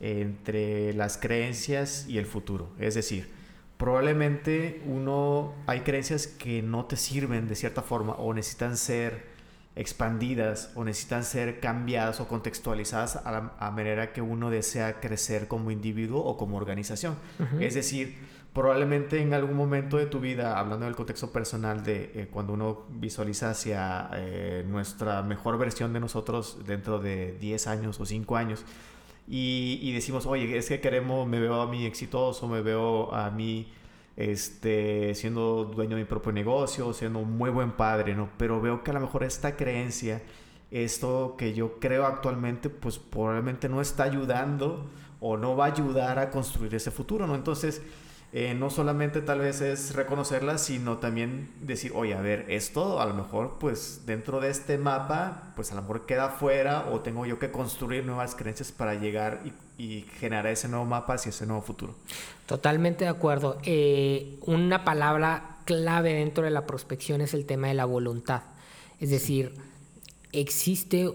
entre las creencias y el futuro. Es decir, probablemente uno hay creencias que no te sirven de cierta forma o necesitan ser expandidas o necesitan ser cambiadas o contextualizadas a la manera que uno desea crecer como individuo o como organización. Es decir, probablemente en algún momento de tu vida, hablando del contexto personal de eh, cuando uno visualiza hacia eh, nuestra mejor versión de nosotros dentro de 10 años o 5 años, y, decimos, oye, es que queremos, me veo a mí exitoso, me veo a mí este, siendo dueño de mi propio negocio, siendo un muy buen padre, ¿no? Pero veo que a lo mejor esta creencia, esto que yo creo actualmente, pues probablemente no está ayudando o no va a ayudar a construir ese futuro, ¿no? Entonces, eh, no solamente tal vez es reconocerla, sino también decir, oye, a ver, esto a lo mejor pues dentro de este mapa, pues a lo mejor queda fuera o tengo yo que construir nuevas creencias para llegar y, generar ese nuevo mapa hacia ese nuevo futuro. Totalmente de acuerdo. Eh, una palabra clave dentro de la prospección es el tema de la voluntad. Es decir, existe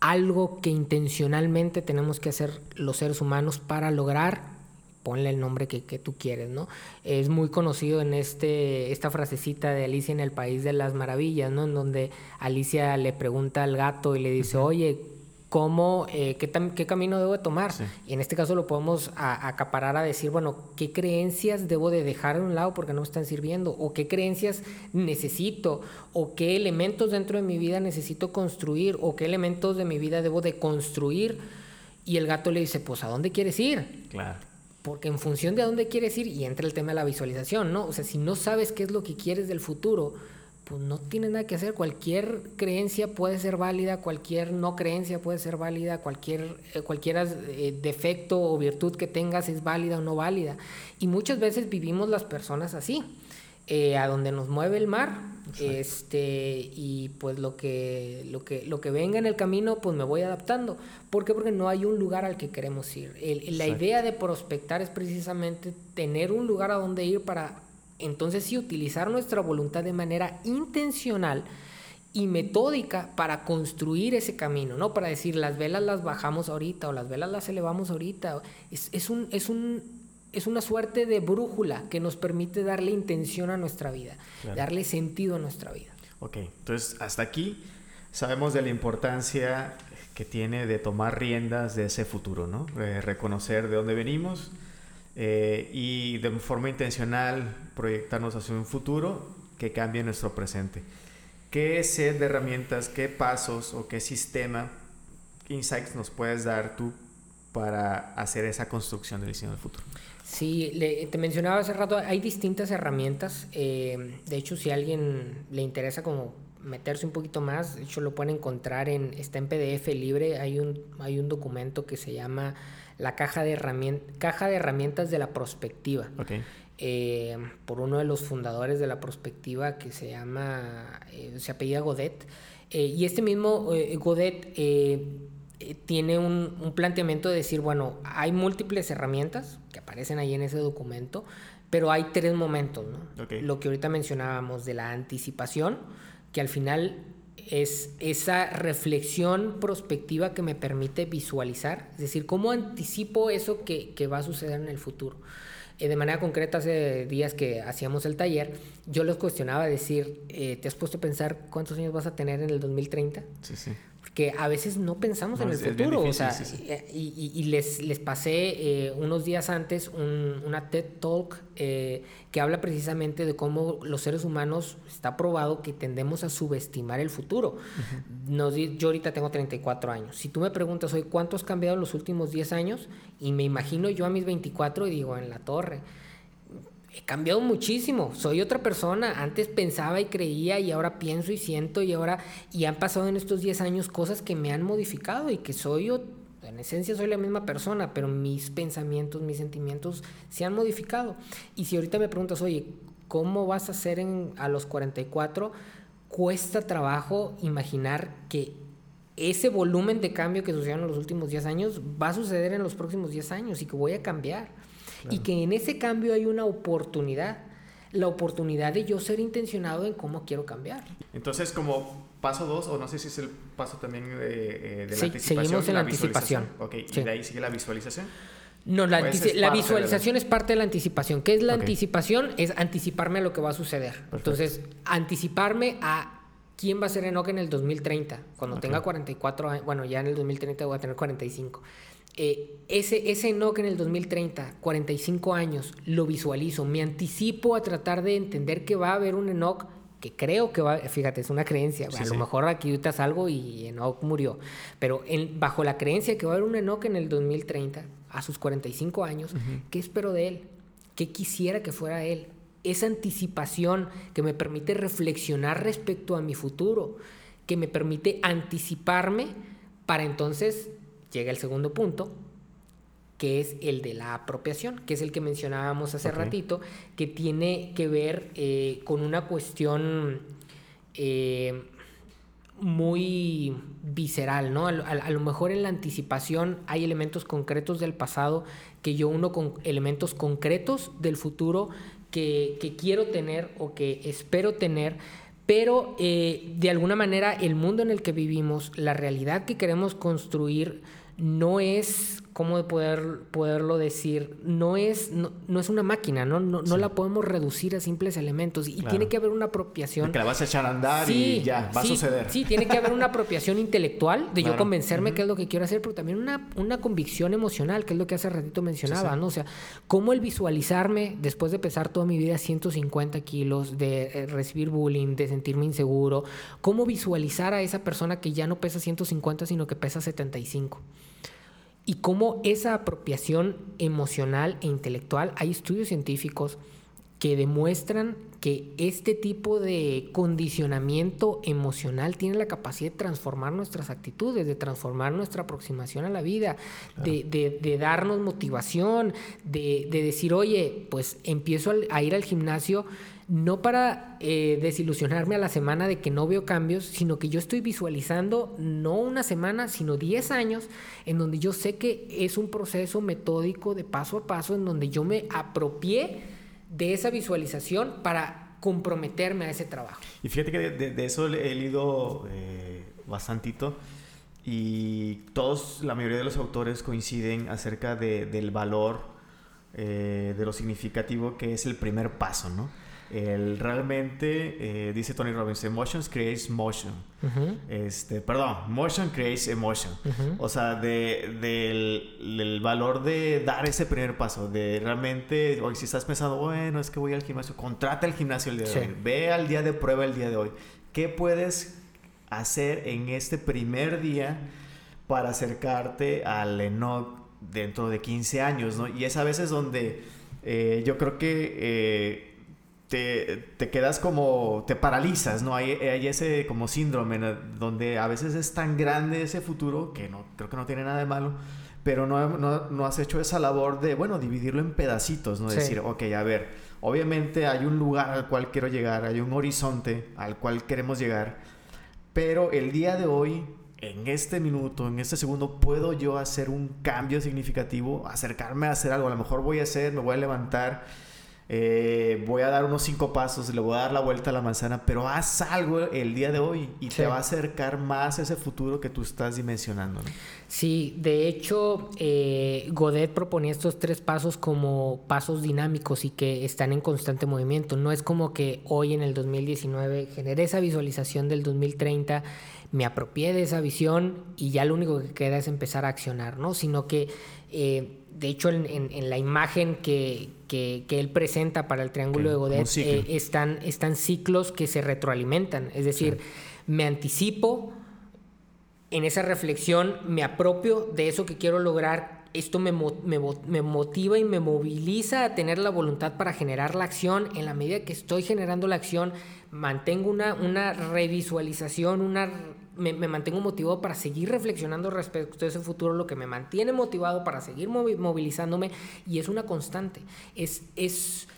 algo que intencionalmente tenemos que hacer los seres humanos para lograr ponle el nombre que, tú quieres, ¿no? Es muy conocido en este, esta frasecita de Alicia en el País de las Maravillas, ¿no? En donde Alicia le pregunta al gato y le dice, oye, ¿cómo, eh, qué, camino debo de tomar? Y en este caso lo podemos acaparar a decir, bueno, ¿qué creencias debo de dejar a un lado porque no me están sirviendo? ¿O qué creencias necesito? ¿O qué elementos dentro de mi vida necesito construir? ¿O qué elementos de mi vida debo de construir? Y el gato le dice, pues, ¿a dónde quieres ir? Claro porque en función de a dónde quieres ir, y entra el tema de la visualización, ¿no? O sea, si no sabes qué es lo que quieres del futuro, pues no tienes nada que hacer. Cualquier creencia puede ser válida, cualquier no creencia puede ser válida, cualquier, eh, eh, defecto o virtud que tengas es válida o no válida. Y muchas veces vivimos las personas así. Eh, a donde nos mueve el mar, este, y pues lo que, lo, que, lo que venga en el camino, pues me voy adaptando. ¿Por qué? Porque no hay un lugar al que queremos ir. la idea de prospectar es precisamente tener un lugar a donde ir para entonces sí utilizar nuestra voluntad de manera intencional y metódica para construir ese camino, ¿no? Para decir, las velas las bajamos ahorita o las velas las elevamos ahorita. Es, es, un, es un es una suerte de brújula que nos permite darle intención a nuestra vida, darle sentido a nuestra vida. Ok, entonces hasta aquí sabemos de la importancia que tiene de tomar riendas de ese futuro, ¿no? reconocer de dónde venimos eh, y de forma intencional proyectarnos hacia un futuro que cambie nuestro presente. ¿Qué set de herramientas, qué pasos o qué sistema, insights nos puedes dar tú para hacer esa construcción del diseño del futuro? Sí, te mencionaba hace rato, hay distintas herramientas. Eh, de hecho, si a alguien le interesa como meterse un poquito más, de hecho lo pueden encontrar en, está en PDF libre, hay un, hay un documento que se llama la caja de, caja de herramientas de la prospectiva. Eh, por uno de los fundadores de la prospectiva que se llama, eh, se apellida Godet. y este mismo Godet eh, tiene un, planteamiento de decir, bueno, hay múltiples herramientas que aparecen ahí en ese documento, pero hay tres momentos, ¿no? Lo que ahorita mencionábamos de la anticipación, que al final es esa reflexión prospectiva que me permite visualizar, es decir, cómo anticipo eso que, que va a suceder en el futuro. Eh, de manera concreta, hace días que hacíamos el taller, yo los cuestionaba decir, eh, ¿te has puesto a pensar cuántos años vas a tener en el 2030? Sí, sí que a veces no pensamos en el futuro. o sea, Y, les, les pasé eh, unos días antes una TED Talk eh, que habla precisamente de cómo los seres humanos está probado que tendemos a subestimar el futuro. yo ahorita tengo 34 años. Si tú me preguntas hoy cuánto has cambiado en los últimos 10 años, y me imagino yo a mis 24 y digo, en la torre he cambiado muchísimo, soy otra persona, antes pensaba y creía y ahora pienso y siento y ahora, y han pasado en estos 10 años cosas que me han modificado y que soy, en esencia soy la misma persona, pero mis pensamientos, mis sentimientos se han modificado. Y si ahorita me preguntas, oye, ¿cómo vas a hacer en, a los 44? Cuesta trabajo imaginar que ese volumen de cambio que sucedió en los últimos 10 años va a suceder en los próximos 10 años y que voy a cambiar. Y que en ese cambio hay una oportunidad, la oportunidad de yo ser intencionado en cómo quiero cambiar. Entonces, como paso dos, o no sé si es el paso también de, eh, de la sí, anticipación. Seguimos en la, anticipación. Ok, ¿y de ahí sigue la visualización? No, la, visualización es parte de la anticipación. ¿Qué es la anticipación? Es anticiparme a lo que va a suceder. Entonces, anticiparme a quién va a ser Enoch en el 2030, cuando tenga 44 años, bueno, ya en el 2030 voy a tener 45. Eh, ese, ese Enoch en el 2030, 45 años, lo visualizo, me anticipo a tratar de entender que va a haber un Enoch que creo que va, fíjate, es una creencia, a lo mejor aquí ahorita salgo y Enoch murió, pero en, bajo la creencia que va a haber un Enoch en el 2030, a sus 45 años, ¿qué espero de él? ¿Qué quisiera que fuera él? Esa anticipación que me permite reflexionar respecto a mi futuro, que me permite anticiparme para entonces llega el segundo punto, que es el de la apropiación, que es el que mencionábamos hace ratito, que tiene que ver eh, con una cuestión eh, muy visceral, ¿no? A, lo mejor en la anticipación hay elementos concretos del pasado que yo uno con elementos concretos del futuro que, quiero tener o que espero tener, pero eh, de alguna manera el mundo en el que vivimos, la realidad que queremos construir, no es, ¿cómo poder, poderlo decir? No es, no, es una máquina, ¿no? No, no la podemos reducir a simples elementos y tiene que haber una apropiación. Que la vas a echar a andar y ya, va a suceder. Sí, tiene que haber una apropiación intelectual de yo convencerme qué es lo que quiero hacer, pero también una, una convicción emocional, que es lo que hace ratito mencionaba, ¿no? O sea, cómo el visualizarme después de pesar toda mi vida 150 kilos, de eh, recibir bullying, de sentirme inseguro, cómo visualizar a esa persona que ya no pesa 150, sino que pesa 75 y cómo esa apropiación emocional e intelectual, hay estudios científicos que demuestran que este tipo de condicionamiento emocional tiene la capacidad de transformar nuestras actitudes, de transformar nuestra aproximación a la vida, de, darnos motivación, de, de, decir, oye, pues empiezo a ir al gimnasio no para eh, desilusionarme a la semana de que no veo cambios, sino que yo estoy visualizando no una semana, sino 10 años, en donde yo sé que es un proceso metódico de paso a paso, en donde yo me apropié de esa visualización para comprometerme a ese trabajo. Y fíjate que de, eso he leído eh, bastantito y todos, la mayoría de los autores coinciden acerca del valor, eh, de lo significativo que es el primer paso, ¿no? El, realmente, eh, dice Tony Robbins, emotions creates motion. este, perdón, motion creates emotion. O sea, de, del, valor de dar ese primer paso, de realmente, hoy si estás pensando, bueno, es que voy al gimnasio, contrata el gimnasio el día de hoy, ve al día de prueba el día de hoy. ¿Qué puedes hacer en este primer día para acercarte al Enoch dentro de 15 años? ¿no? Y es a veces donde eh, yo creo que... Eh, te, te, quedas como, te paralizas, ¿no? Hay, hay, ese como síndrome donde a veces es tan grande ese futuro que no, creo que no tiene nada de malo, pero no, no, no has hecho esa labor de, bueno, dividirlo en pedacitos, ¿no? Decir, ok, a ver, obviamente hay un lugar al cual quiero llegar, hay un horizonte al cual queremos llegar, pero el día de hoy, en este minuto, en este segundo, puedo yo hacer un cambio significativo, acercarme a hacer algo, a lo mejor voy a hacer, me voy a levantar eh, voy a dar unos cinco pasos, le voy a dar la vuelta a la manzana, pero haz algo el día de hoy y te va a acercar más a ese futuro que tú estás dimensionando. Sí, de hecho, eh, Godet proponía estos tres pasos como pasos dinámicos y que están en constante movimiento. No es como que hoy en el 2019 generé esa visualización del 2030, me apropié de esa visión y ya lo único que queda es empezar a accionar, ¿no? Sino que... Eh, de hecho, en, la imagen que, él presenta para el triángulo de Godet eh, están, están ciclos que se retroalimentan. Es decir, me anticipo en esa reflexión, me apropio de eso que quiero lograr. Esto me, me, motiva y me moviliza a tener la voluntad para generar la acción. En la medida que estoy generando la acción, mantengo una, una revisualización, una me, mantengo motivado para seguir reflexionando respecto a ese futuro, lo que me mantiene motivado para seguir movilizándome y es una constante. Es, es,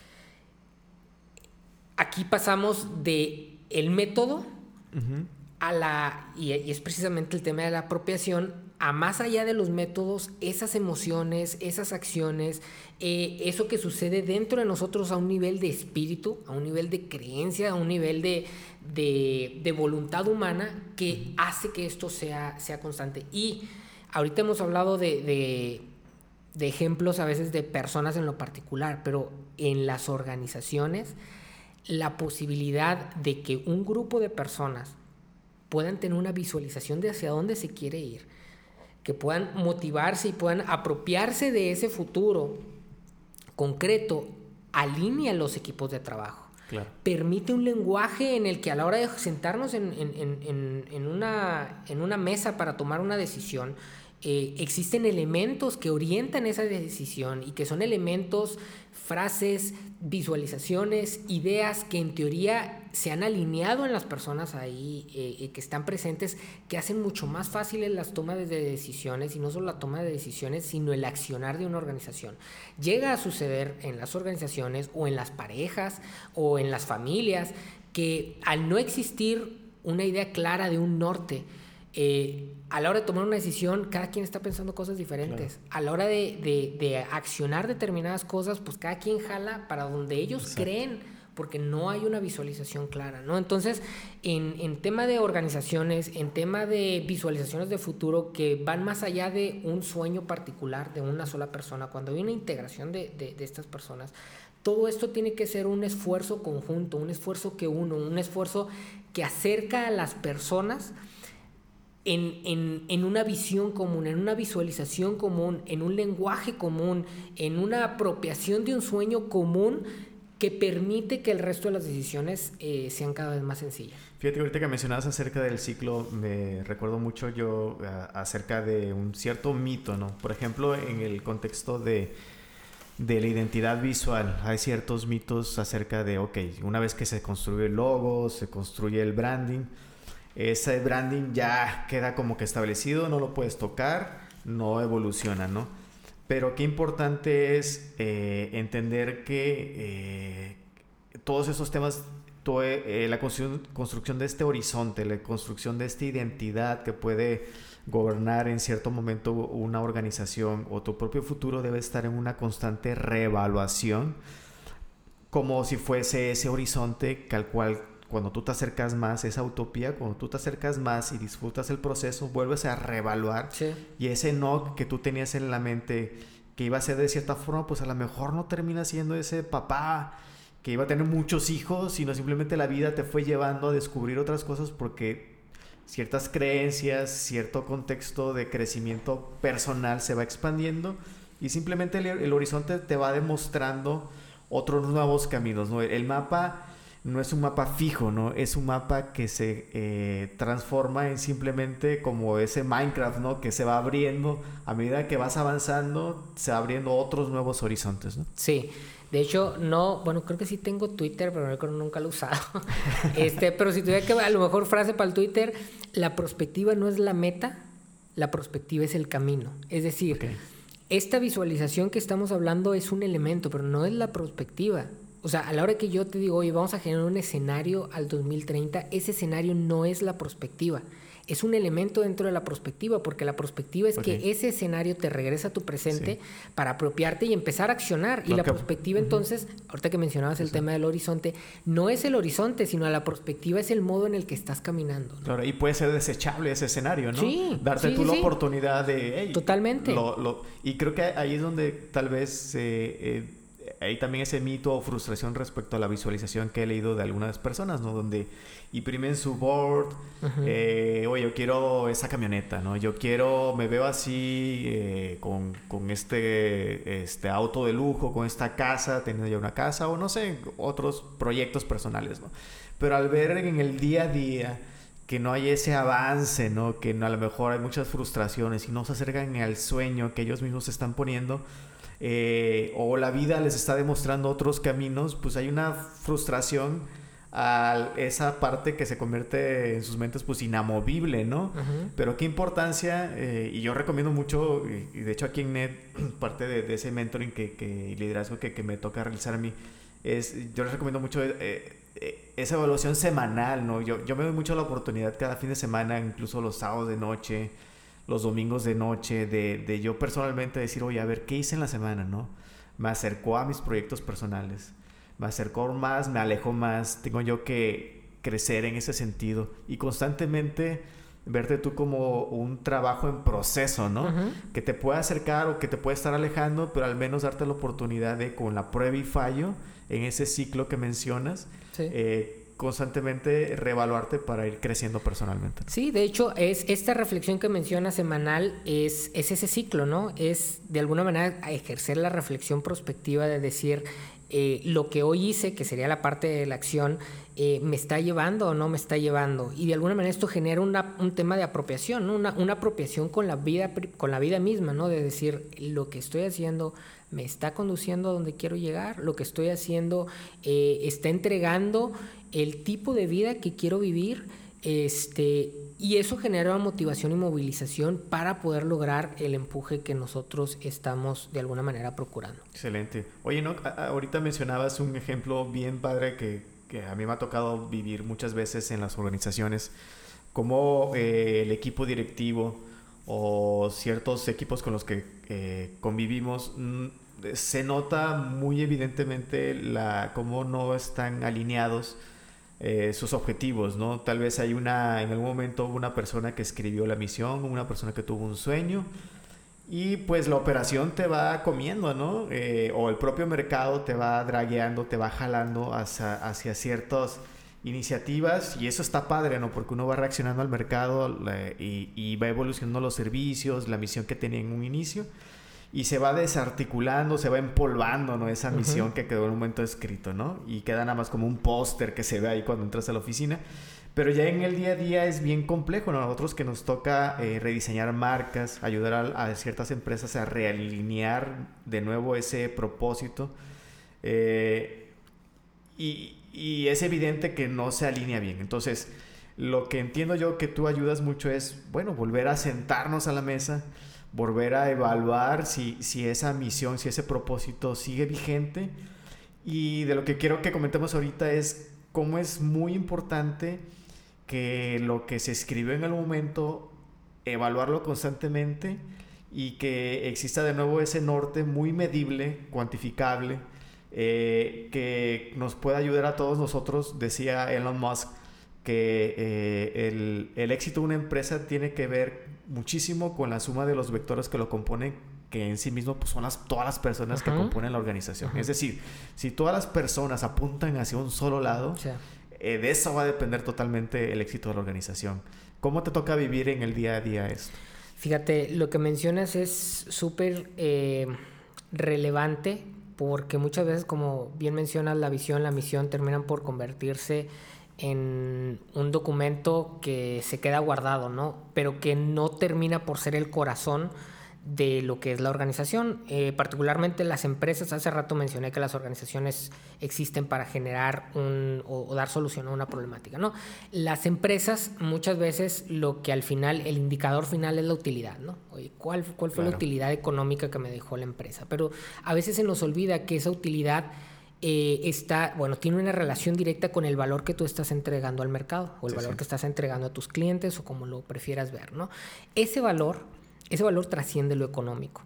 aquí pasamos de el método a la, y, es precisamente el tema de la apropiación, a más allá de los métodos, esas emociones, esas acciones, eh, eso que sucede dentro de nosotros a un nivel de espíritu, a un nivel de creencia, a un nivel de, de, voluntad humana que hace que esto sea, sea constante. Y ahorita hemos hablado de, de, ejemplos a veces de personas en lo particular, pero en las organizaciones, la posibilidad de que un grupo de personas puedan tener una visualización de hacia dónde se quiere ir, que puedan motivarse y puedan apropiarse de ese futuro concreto, alinea los equipos de trabajo. Permite un lenguaje en el que a la hora de sentarnos en, una, en una mesa para tomar una decisión, eh, existen elementos que orientan esa decisión y que son elementos, frases, visualizaciones, ideas que en teoría se han alineado en las personas ahí eh, que están presentes, que hacen mucho más fáciles las tomas de decisiones y no solo la toma de decisiones, sino el accionar de una organización. Llega a suceder en las organizaciones o en las parejas o en las familias que al no existir una idea clara de un norte, eh, a la hora de tomar una decisión, cada quien está pensando cosas diferentes. A la hora de, accionar determinadas cosas, pues cada quien jala para donde ellos creen, porque no hay una visualización clara, ¿no? Entonces, en, tema de organizaciones, en tema de visualizaciones de futuro que van más allá de un sueño particular de una sola persona, cuando hay una integración de, de estas personas, todo esto tiene que ser un esfuerzo conjunto, un esfuerzo que uno, un esfuerzo que acerca a las personas en, una visión común, en una visualización común, en un lenguaje común, en una apropiación de un sueño común que permite que el resto de las decisiones eh, sean cada vez más sencillas. Fíjate, ahorita que mencionabas acerca del ciclo, me recuerdo mucho yo acerca de un cierto mito, ¿no? Por ejemplo, en el contexto de, de la identidad visual, hay ciertos mitos acerca de, ok, una vez que se construye el logo, se construye el branding, ese branding ya queda como que establecido, no lo puedes tocar, no evoluciona, ¿no? Pero qué importante es eh, entender que eh, todos esos temas, eh, la construcción, de este horizonte, la construcción de esta identidad que puede gobernar en cierto momento una organización o tu propio futuro debe estar en una constante reevaluación, como si fuese ese horizonte al cual cuando tú te acercas más, esa utopía, cuando tú te acercas más y disfrutas el proceso, vuelves a reevaluar. Y ese no que tú tenías en la mente que iba a ser de cierta forma, pues a lo mejor no termina siendo ese papá que iba a tener muchos hijos, sino simplemente la vida te fue llevando a descubrir otras cosas porque ciertas creencias, cierto contexto de crecimiento personal se va expandiendo y simplemente el, horizonte te va demostrando otros nuevos caminos. ¿no? El mapa no es un mapa fijo, ¿no? Es un mapa que se eh, transforma en simplemente como ese Minecraft, ¿no? Que se va abriendo a medida que vas avanzando, se va abriendo otros nuevos horizontes, ¿no? Sí. De hecho, no, bueno, creo que sí tengo Twitter, pero nunca lo he usado. [laughs] este, pero si tuviera que a lo mejor frase para el Twitter, la perspectiva no es la meta, la perspectiva es el camino. Es decir, esta visualización que estamos hablando es un elemento, pero no es la perspectiva o sea, a la hora que yo te digo, oye, vamos a generar un escenario al 2030, ese escenario no es la perspectiva. es un elemento dentro de la perspectiva, porque la perspectiva es que ese escenario te regresa a tu presente para apropiarte y empezar a accionar. y la perspectiva entonces, ahorita que mencionabas el tema del horizonte, no es el horizonte, sino la perspectiva es el modo en el que estás caminando. Claro, y puede ser desechable ese escenario, ¿no? Sí. Darte tú la oportunidad de... Totalmente. y creo que ahí es donde tal vez... Eh, eh, hay también ese mito o frustración respecto a la visualización que he leído de algunas personas, ¿no? Donde imprimen su board, eh, oye, yo quiero esa camioneta, ¿no? Yo quiero, me veo así eh, con, con, este, este auto de lujo, con esta casa, teniendo ya una casa o no sé, otros proyectos personales, ¿no? Pero al ver en el día a día que no hay ese avance, ¿no? Que a lo mejor hay muchas frustraciones y no se acercan al sueño que ellos mismos se están poniendo, eh, o la vida les está demostrando otros caminos, pues hay una frustración a esa parte que se convierte en sus mentes pues inamovible, ¿no? Pero qué importancia, eh, y yo recomiendo mucho, y, de hecho aquí en NET, [clears throat] parte de, ese mentoring que, que liderazgo que, que, me toca realizar a mí, es, yo les recomiendo mucho eh, eh, esa evaluación semanal, ¿no? Yo, yo me doy mucho la oportunidad cada fin de semana, incluso los sábados de noche, los domingos de noche, de, de yo personalmente decir, oye, a ver, ¿qué hice en la semana, no? Me acercó a mis proyectos personales me acercó más, me alejó más, tengo yo que crecer en ese sentido y constantemente verte tú como un trabajo en proceso, ¿no? Que te puede acercar o que te puede estar alejando, pero al menos darte la oportunidad de con la prueba y fallo en ese ciclo que mencionas, eh, constantemente reevaluarte para ir creciendo personalmente. Sí, de hecho, es esta reflexión que menciona semanal es, es ese ciclo, ¿no? Es de alguna manera ejercer la reflexión prospectiva de decir, eh, lo que hoy hice, que sería la parte de la acción, eh, me está llevando o no me está llevando. Y de alguna manera esto genera un tema de apropiación, ¿no? una, una, apropiación con la, vida, con la vida misma, ¿no? de decir, lo que estoy haciendo me está conduciendo a donde quiero llegar, lo que estoy haciendo eh, está entregando el tipo de vida que quiero vivir. Este, y eso genera motivación y movilización para poder lograr el empuje que nosotros estamos de alguna manera procurando. Excelente. Oye, no, ahorita mencionabas un ejemplo bien padre que, que, a mí me ha tocado vivir muchas veces en las organizaciones, como eh, el equipo directivo o ciertos equipos con los que eh, convivimos, mm, se nota muy evidentemente la, cómo no están alineados eh, sus objetivos, ¿no? Tal vez hay una, en algún momento una persona que escribió la misión, una persona que tuvo un sueño y pues la operación te va comiendo, ¿no? Eh, o el propio mercado te va dragueando, te va jalando hacia, hacia ciertas iniciativas y eso está padre, ¿no? Porque uno va reaccionando al mercado y, y va evolucionando los servicios, la misión que tenía en un inicio y se va desarticulando, se va empolvando, ¿no? Esa misión que quedó en un momento escrito, ¿no? Y queda nada más como un póster que se ve ahí cuando entras a la oficina. Pero ya en el día a día es bien complejo, ¿no? Nosotros que nos toca eh, rediseñar marcas, ayudar a, ciertas empresas a realinear de nuevo ese propósito. Eh, y, y es evidente que no se alinea bien. Entonces, lo que entiendo yo que tú ayudas mucho es, bueno, volver a sentarnos a la mesa, volver a evaluar si, si esa misión, si ese propósito sigue vigente. Y de lo que quiero que comentemos ahorita es cómo es muy importante que lo que se escribió en el momento, evaluarlo constantemente y que exista de nuevo ese norte muy medible, cuantificable, eh, que nos pueda ayudar a todos nosotros, decía Elon Musk, que eh, el, el, éxito de una empresa tiene que ver muchísimo con la suma de los vectores que lo componen, que en sí mismo pues, son las, todas las personas que componen la organización. Es decir, si todas las personas apuntan hacia un solo lado, eh, de eso va a depender totalmente el éxito de la organización. ¿Cómo te toca vivir en el día a día esto? Fíjate, lo que mencionas es súper eh, relevante porque muchas veces, como bien mencionas, la visión, la misión terminan por convertirse en un documento que se queda guardado, ¿no? Pero que no termina por ser el corazón de lo que es la organización, eh, particularmente las empresas. Hace rato mencioné que las organizaciones existen para generar un, o, dar solución a una problemática. ¿no? Las empresas muchas veces lo que al final, el indicador final es la utilidad. ¿no? Oye, ¿cuál, cuál fue la utilidad económica que me dejó la empresa? Pero a veces se nos olvida que esa utilidad eh, está, bueno, tiene una relación directa con el valor que tú estás entregando al mercado o el valor que estás entregando a tus clientes o como lo prefieras ver, ¿no? Ese valor, ese valor trasciende lo económico.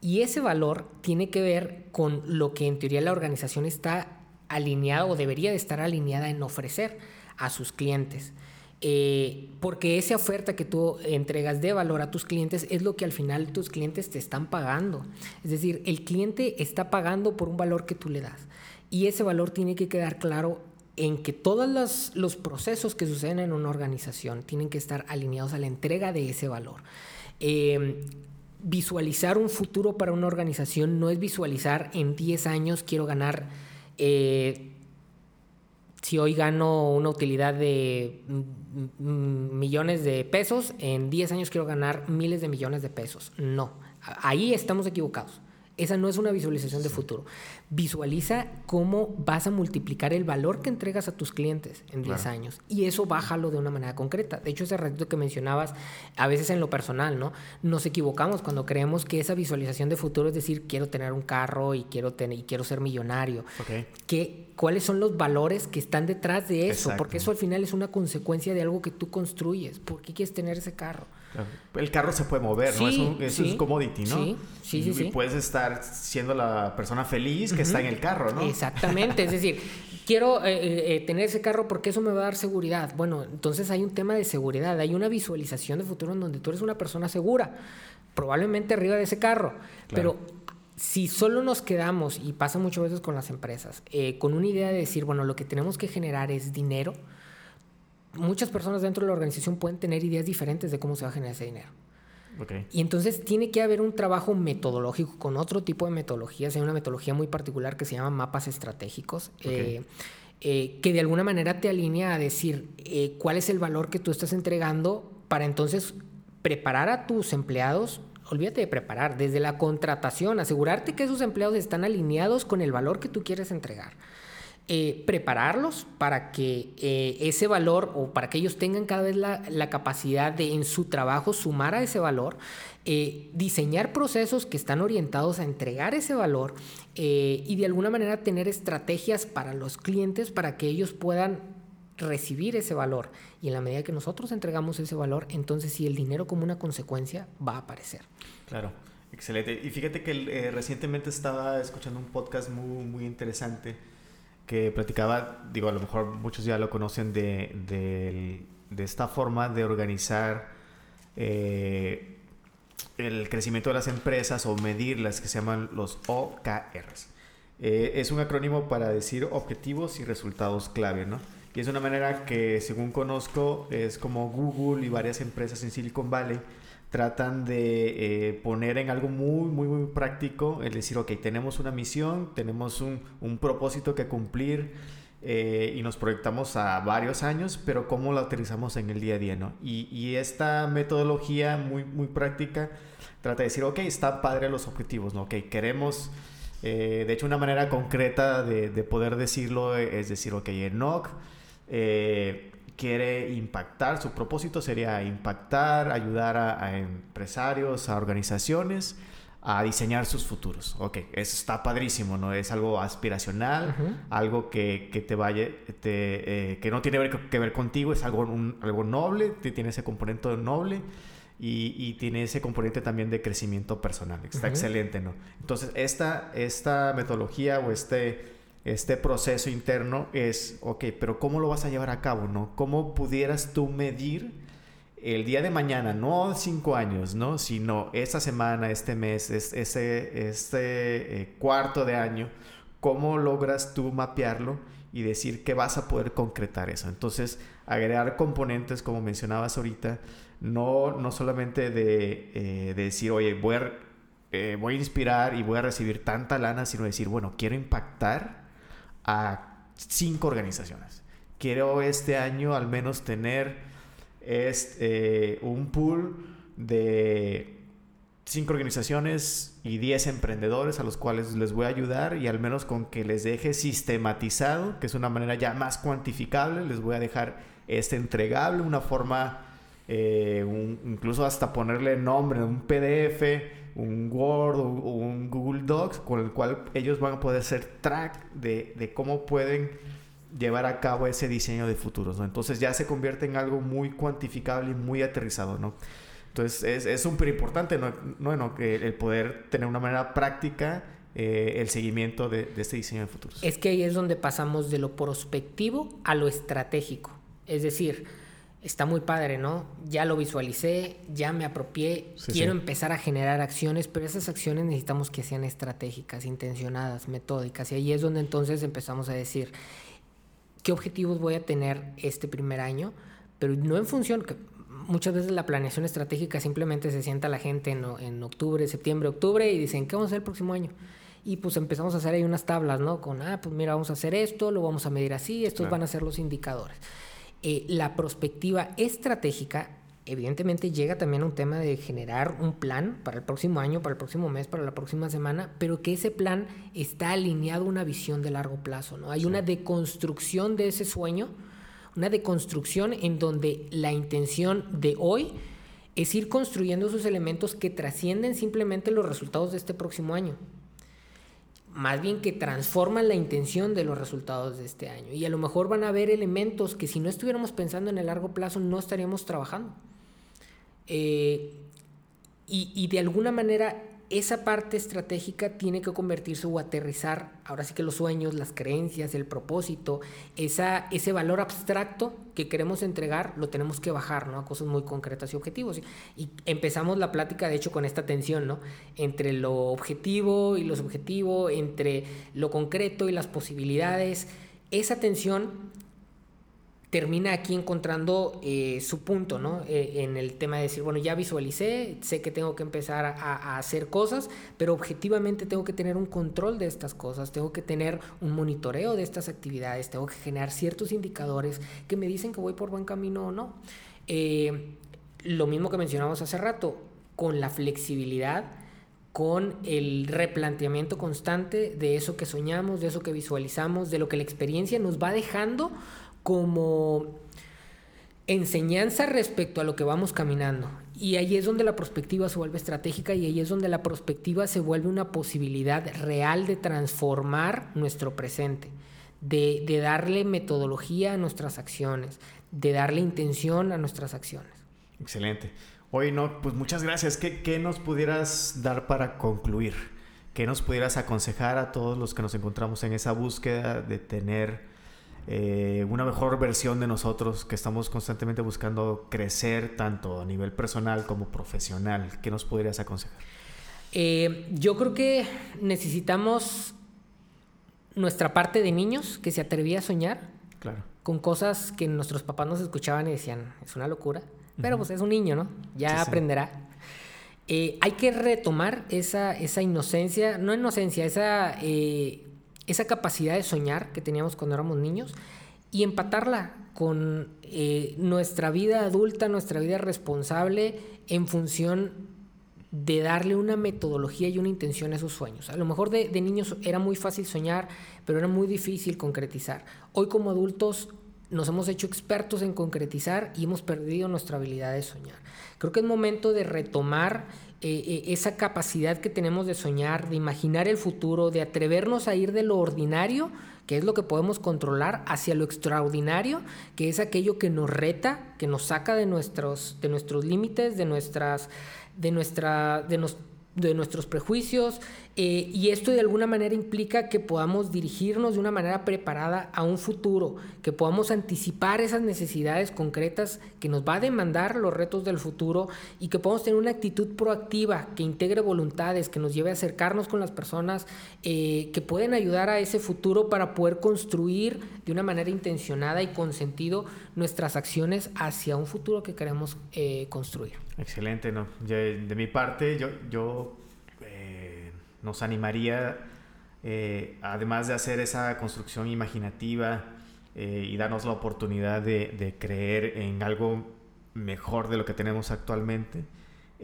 Y ese valor tiene que ver con lo que en teoría la organización está alineada o debería de estar alineada en ofrecer a sus clientes. Eh, porque esa oferta que tú entregas de valor a tus clientes es lo que al final tus clientes te están pagando. Es decir, el cliente está pagando por un valor que tú le das. Y ese valor tiene que quedar claro en que todos los, procesos que suceden en una organización tienen que estar alineados a la entrega de ese valor. Eh, visualizar un futuro para una organización no es visualizar en 10 años quiero ganar, eh, si hoy gano una utilidad de millones de pesos, en 10 años quiero ganar miles de millones de pesos. No, ahí estamos equivocados. Esa no es una visualización de futuro. Visualiza cómo vas a multiplicar el valor que entregas a tus clientes en 10 años. Y eso bájalo de una manera concreta. De hecho, ese ratito que mencionabas, a veces en lo personal, ¿no? Nos equivocamos cuando creemos que esa visualización de futuro es decir, quiero tener un carro y quiero, tener, y quiero ser millonario. Okay. ¿Cuáles son los valores que están detrás de eso? Porque eso al final es una consecuencia de algo que tú construyes. ¿Por qué quieres tener ese carro? El carro se puede mover, ¿no? Es un, commodity, ¿no? Sí, sí, sí. Y puedes estar siendo la persona feliz que está en el carro, ¿no? Exactamente, es decir, [laughs] quiero eh, eh, eh, tener ese carro porque eso me va a dar seguridad. Bueno, entonces hay un tema de seguridad, hay una visualización de futuro en donde tú eres una persona segura, probablemente arriba de ese carro, pero si solo nos quedamos, y pasa muchas veces con las empresas, con una idea de decir, bueno, lo que tenemos que generar es dinero, muchas personas dentro de la organización pueden tener ideas diferentes de cómo se va a generar ese dinero. Y entonces tiene que haber un trabajo metodológico con otro tipo de metodologías. Hay una metodología muy particular que se llama mapas estratégicos, eh, eh, que de alguna manera te alinea a decir eh, cuál es el valor que tú estás entregando para entonces preparar a tus empleados. Olvídate de preparar, desde la contratación, asegurarte que esos empleados están alineados con el valor que tú quieres entregar. Eh, prepararlos para que eh, ese valor o para que ellos tengan cada vez la, capacidad de en su trabajo sumar a ese valor, eh, diseñar procesos que están orientados a entregar ese valor y de alguna manera tener estrategias para los clientes para que ellos puedan recibir ese valor. Y en la medida que nosotros entregamos ese valor, entonces si el dinero como una consecuencia va a aparecer. Claro. Excelente. Y fíjate que recientemente estaba escuchando un podcast muy, muy interesante que platicaba, digo, a lo mejor muchos ya lo conocen, de, de, esta forma de organizar eh, el crecimiento de las empresas o medirlas, que se llaman los OKRs. Eh, es un acrónimo para decir objetivos y resultados clave, ¿no? Y es una manera que, según conozco, es como Google y varias empresas en Silicon Valley tratan de eh, poner en algo muy, muy, práctico, es decir, ok, tenemos una misión, tenemos un, un propósito que cumplir eh, y nos proyectamos a varios años, pero ¿cómo la utilizamos en el día a día? ¿no? Y, y, esta metodología muy, muy práctica trata de decir, ok, está padre los objetivos. Ok, queremos... Eh, de hecho, una manera concreta de, de, poder decirlo es decir, ok, Enoch eh, quiere impactar, su propósito sería impactar, ayudar a, empresarios, a organizaciones a diseñar sus futuros. Ok, eso está padrísimo, ¿no? Es algo aspiracional, algo que, que, te vaya, te, eh, que no tiene que ver contigo, es algo, algo noble, tiene ese componente noble y, y, tiene ese componente también de crecimiento personal. Está excelente, ¿no? Entonces, esta, esta metodología o este este proceso interno es, ok, pero ¿cómo lo vas a llevar a cabo, no? ¿Cómo pudieras tú medir el día de mañana, no cinco años, ¿no? Sino esta semana, este mes, este, este eh, cuarto de año, ¿cómo logras tú mapearlo y decir que vas a poder concretar eso? Entonces, agregar componentes, como mencionabas ahorita, no, no solamente de, eh, decir, oye, voy a, eh, voy a inspirar y voy a recibir tanta lana, sino decir, bueno, quiero impactar a cinco organizaciones. Quiero este año al menos tener este, un pool de cinco organizaciones y 10 emprendedores a los cuales les voy a ayudar y al menos con que les deje sistematizado, que es una manera ya más cuantificable, les voy a dejar este entregable, una forma, eh, incluso hasta ponerle nombre, un PDF un Word o, un Google Docs con el cual ellos van a poder hacer track de, de cómo pueden llevar a cabo ese diseño de futuros, ¿no? Entonces ya se convierte en algo muy cuantificable y muy aterrizado, ¿no? Entonces es súper importante, ¿no? ¿no? Que el poder tener una manera práctica eh, el seguimiento de, de, este diseño de futuros. Es que ahí es donde pasamos de lo prospectivo a lo estratégico. Es decir, está muy padre, ¿no? Ya lo visualicé, ya me apropié, quiero empezar a generar acciones, pero esas acciones necesitamos que sean estratégicas, intencionadas, metódicas. Y ahí es donde entonces empezamos a decir, ¿qué objetivos voy a tener este primer año? Pero no en función, que muchas veces la planeación estratégica simplemente se sienta la gente en, en octubre, septiembre, octubre y dicen, ¿qué vamos a hacer el próximo año? y pues empezamos a hacer ahí unas tablas, ¿no? Con, ah, pues mira, vamos a hacer esto, lo vamos a medir así, estos van a ser los indicadores. Eh, la perspectiva estratégica, evidentemente, llega también a un tema de generar un plan para el próximo año, para el próximo mes, para la próxima semana, pero que ese plan está alineado a una visión de largo plazo, ¿no? Hay una deconstrucción de ese sueño, una deconstrucción en donde la intención de hoy es ir construyendo esos elementos que trascienden simplemente los resultados de este próximo año más bien que transforman la intención de los resultados de este año. Y a lo mejor van a haber elementos que si no estuviéramos pensando en el largo plazo no estaríamos trabajando. Eh, y, y, de alguna manera esa parte estratégica tiene que convertirse o aterrizar, ahora sí que los sueños, las creencias, el propósito, esa, ese valor abstracto que queremos entregar, lo tenemos que bajar ¿no? a cosas muy concretas y objetivos. Y, empezamos la plática, de hecho, con esta tensión ¿no? entre lo objetivo y lo subjetivo, entre lo concreto y las posibilidades. Esa tensión termina aquí encontrando eh, su punto, ¿no? Eh, en el tema de decir, bueno, ya visualicé, sé que tengo que empezar a, hacer cosas, pero objetivamente tengo que tener un control de estas cosas, tengo que tener un monitoreo de estas actividades, tengo que generar ciertos indicadores que me dicen que voy por buen camino o no. Eh, lo mismo que mencionamos hace rato, con la flexibilidad, con el replanteamiento constante de eso que soñamos, de eso que visualizamos, de lo que la experiencia nos va dejando como enseñanza respecto a lo que vamos caminando. Y ahí es donde la perspectiva se vuelve estratégica y ahí es donde la perspectiva se vuelve una posibilidad real de transformar nuestro presente, de, darle metodología a nuestras acciones, de darle intención a nuestras acciones. Excelente. Hoy no, pues muchas gracias. ¿Qué, ¿Qué, nos pudieras dar para concluir? ¿Qué nos pudieras aconsejar a todos los que nos encontramos en esa búsqueda de tener eh, una mejor versión de nosotros que estamos constantemente buscando crecer tanto a nivel personal como profesional. ¿Qué nos podrías aconsejar? Eh, yo creo que necesitamos nuestra parte de niños que se atrevía a soñar claro. con cosas que nuestros papás nos escuchaban y decían, es una locura, pero pues es un niño, ¿no? Ya aprenderá. Eh, hay que retomar esa, esa inocencia, no inocencia, esa esa capacidad de soñar que teníamos cuando éramos niños y empatarla con eh, nuestra vida adulta, nuestra vida responsable en función de darle una metodología y una intención a esos sueños. A lo mejor de, de, niños era muy fácil soñar, pero era muy difícil concretizar. Hoy como adultos nos hemos hecho expertos en concretizar y hemos perdido nuestra habilidad de soñar. Creo que es momento de retomar eh, eh, esa capacidad que tenemos de soñar, de imaginar el futuro, de atrevernos a ir de lo ordinario, que es lo que podemos controlar, hacia lo extraordinario, que es aquello que nos reta, que nos saca de nuestros, de nuestros límites, de nuestras, de nuestra, de, de nuestros prejuicios eh, y esto de alguna manera implica que podamos dirigirnos de una manera preparada a un futuro, que podamos anticipar esas necesidades concretas que nos va a demandar los retos del futuro y que podamos tener una actitud proactiva que integre voluntades, que nos lleve a acercarnos con las personas eh, que pueden ayudar a ese futuro para poder construir de una manera intencionada y con sentido nuestras acciones hacia un futuro que queremos eh, construir. Excelente, ¿no? De, mi parte, yo, yo nos animaría, eh, además de hacer esa construcción imaginativa eh, y darnos la oportunidad de, creer en algo mejor de lo que tenemos actualmente,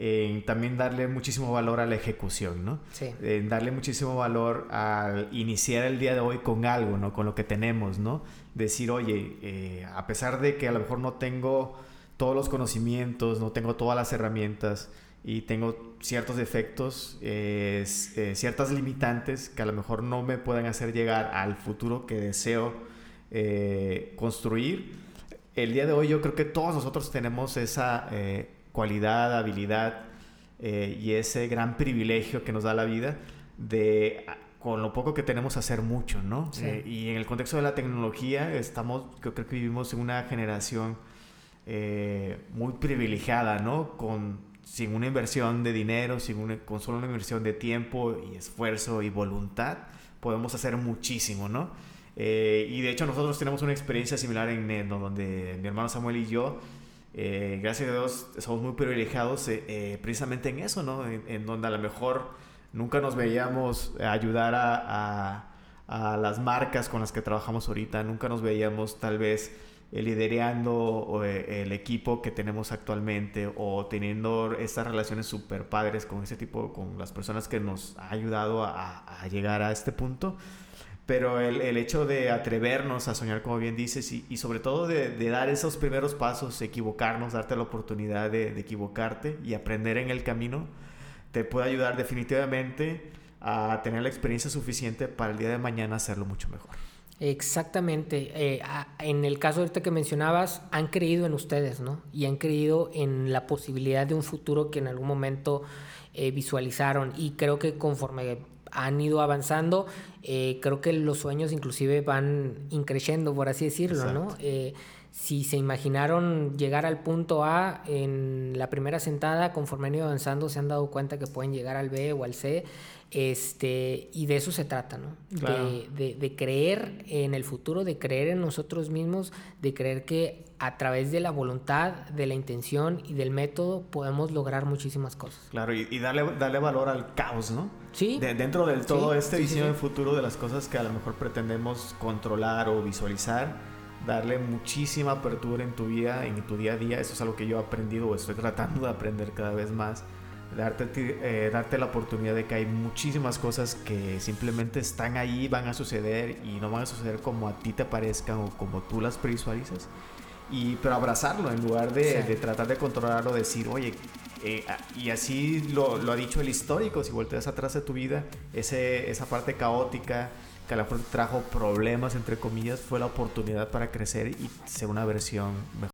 en también darle muchísimo valor a la ejecución, ¿no? Sí. En darle muchísimo valor al iniciar el día de hoy con algo, ¿no? Con lo que tenemos, ¿no? Decir, oye, eh, a pesar de que a lo mejor no tengo todos los conocimientos, no tengo todas las herramientas, y tengo ciertos defectos, eh, ciertas limitantes que a lo mejor no me pueden hacer llegar al futuro que deseo eh, construir. El día de hoy yo creo que todos nosotros tenemos esa eh, cualidad, habilidad y ese gran privilegio que nos da la vida de con lo poco que tenemos hacer mucho, ¿no? y en el contexto de la tecnología estamos, yo creo que vivimos en una generación muy privilegiada, ¿no? Con sin una inversión de dinero, sin una, con solo una inversión de tiempo y esfuerzo y voluntad, podemos hacer muchísimo, ¿no? Eh, y de hecho nosotros tenemos una experiencia similar en Nendo, donde mi hermano Samuel y yo, eh, gracias a Dios, somos muy privilegiados eh, precisamente en eso, ¿no? En, donde a lo mejor nunca nos veíamos ayudar a, a, las marcas con las que trabajamos ahorita, nunca nos veíamos tal vez liderando eh, el equipo que tenemos actualmente o teniendo estas relaciones súper padres con ese tipo, con las personas que nos ha ayudado a, llegar a este punto. Pero el, el, hecho de atrevernos a soñar, como bien dices, y, sobre todo de, de, dar esos primeros pasos, equivocarnos, darte la oportunidad de, de equivocarte y aprender en el camino, te puede ayudar definitivamente a tener la experiencia suficiente para el día de mañana hacerlo mucho mejor. Exactamente. Eh, en el caso ahorita que mencionabas, han creído en ustedes, ¿no? Y han creído en la posibilidad de un futuro que en algún momento eh, visualizaron. Y creo que conforme han ido avanzando, eh, creo que los sueños inclusive van increciendo, por así decirlo, ¿no? si se imaginaron llegar al punto A en la primera sentada, conforme han ido avanzando, se han dado cuenta que pueden llegar al B o al C. Este, y de eso se trata, ¿no? De, de, creer en el futuro, de creer en nosotros mismos, de creer que a través de la voluntad, de la intención y del método podemos lograr muchísimas cosas. Claro, y, darle, darle valor al caos, ¿no? Sí. dentro del todo este diseño del futuro, de las cosas que a lo mejor pretendemos controlar o visualizar, darle muchísima apertura en tu vida, en tu día a día. Eso es algo que yo he aprendido o estoy tratando de aprender cada vez más darte, eh, darte la oportunidad de que hay muchísimas cosas que simplemente están ahí, van a suceder y no van a suceder como a ti te parezcan o como tú las previsualizas. Y, pero abrazarlo en lugar de, de tratar de controlarlo, decir, oye, eh, y así lo, lo, ha dicho el histórico, si volteas atrás de tu vida, ese, esa parte caótica que a mejor trajo problemas, entre comillas, fue la oportunidad para crecer y ser una versión mejor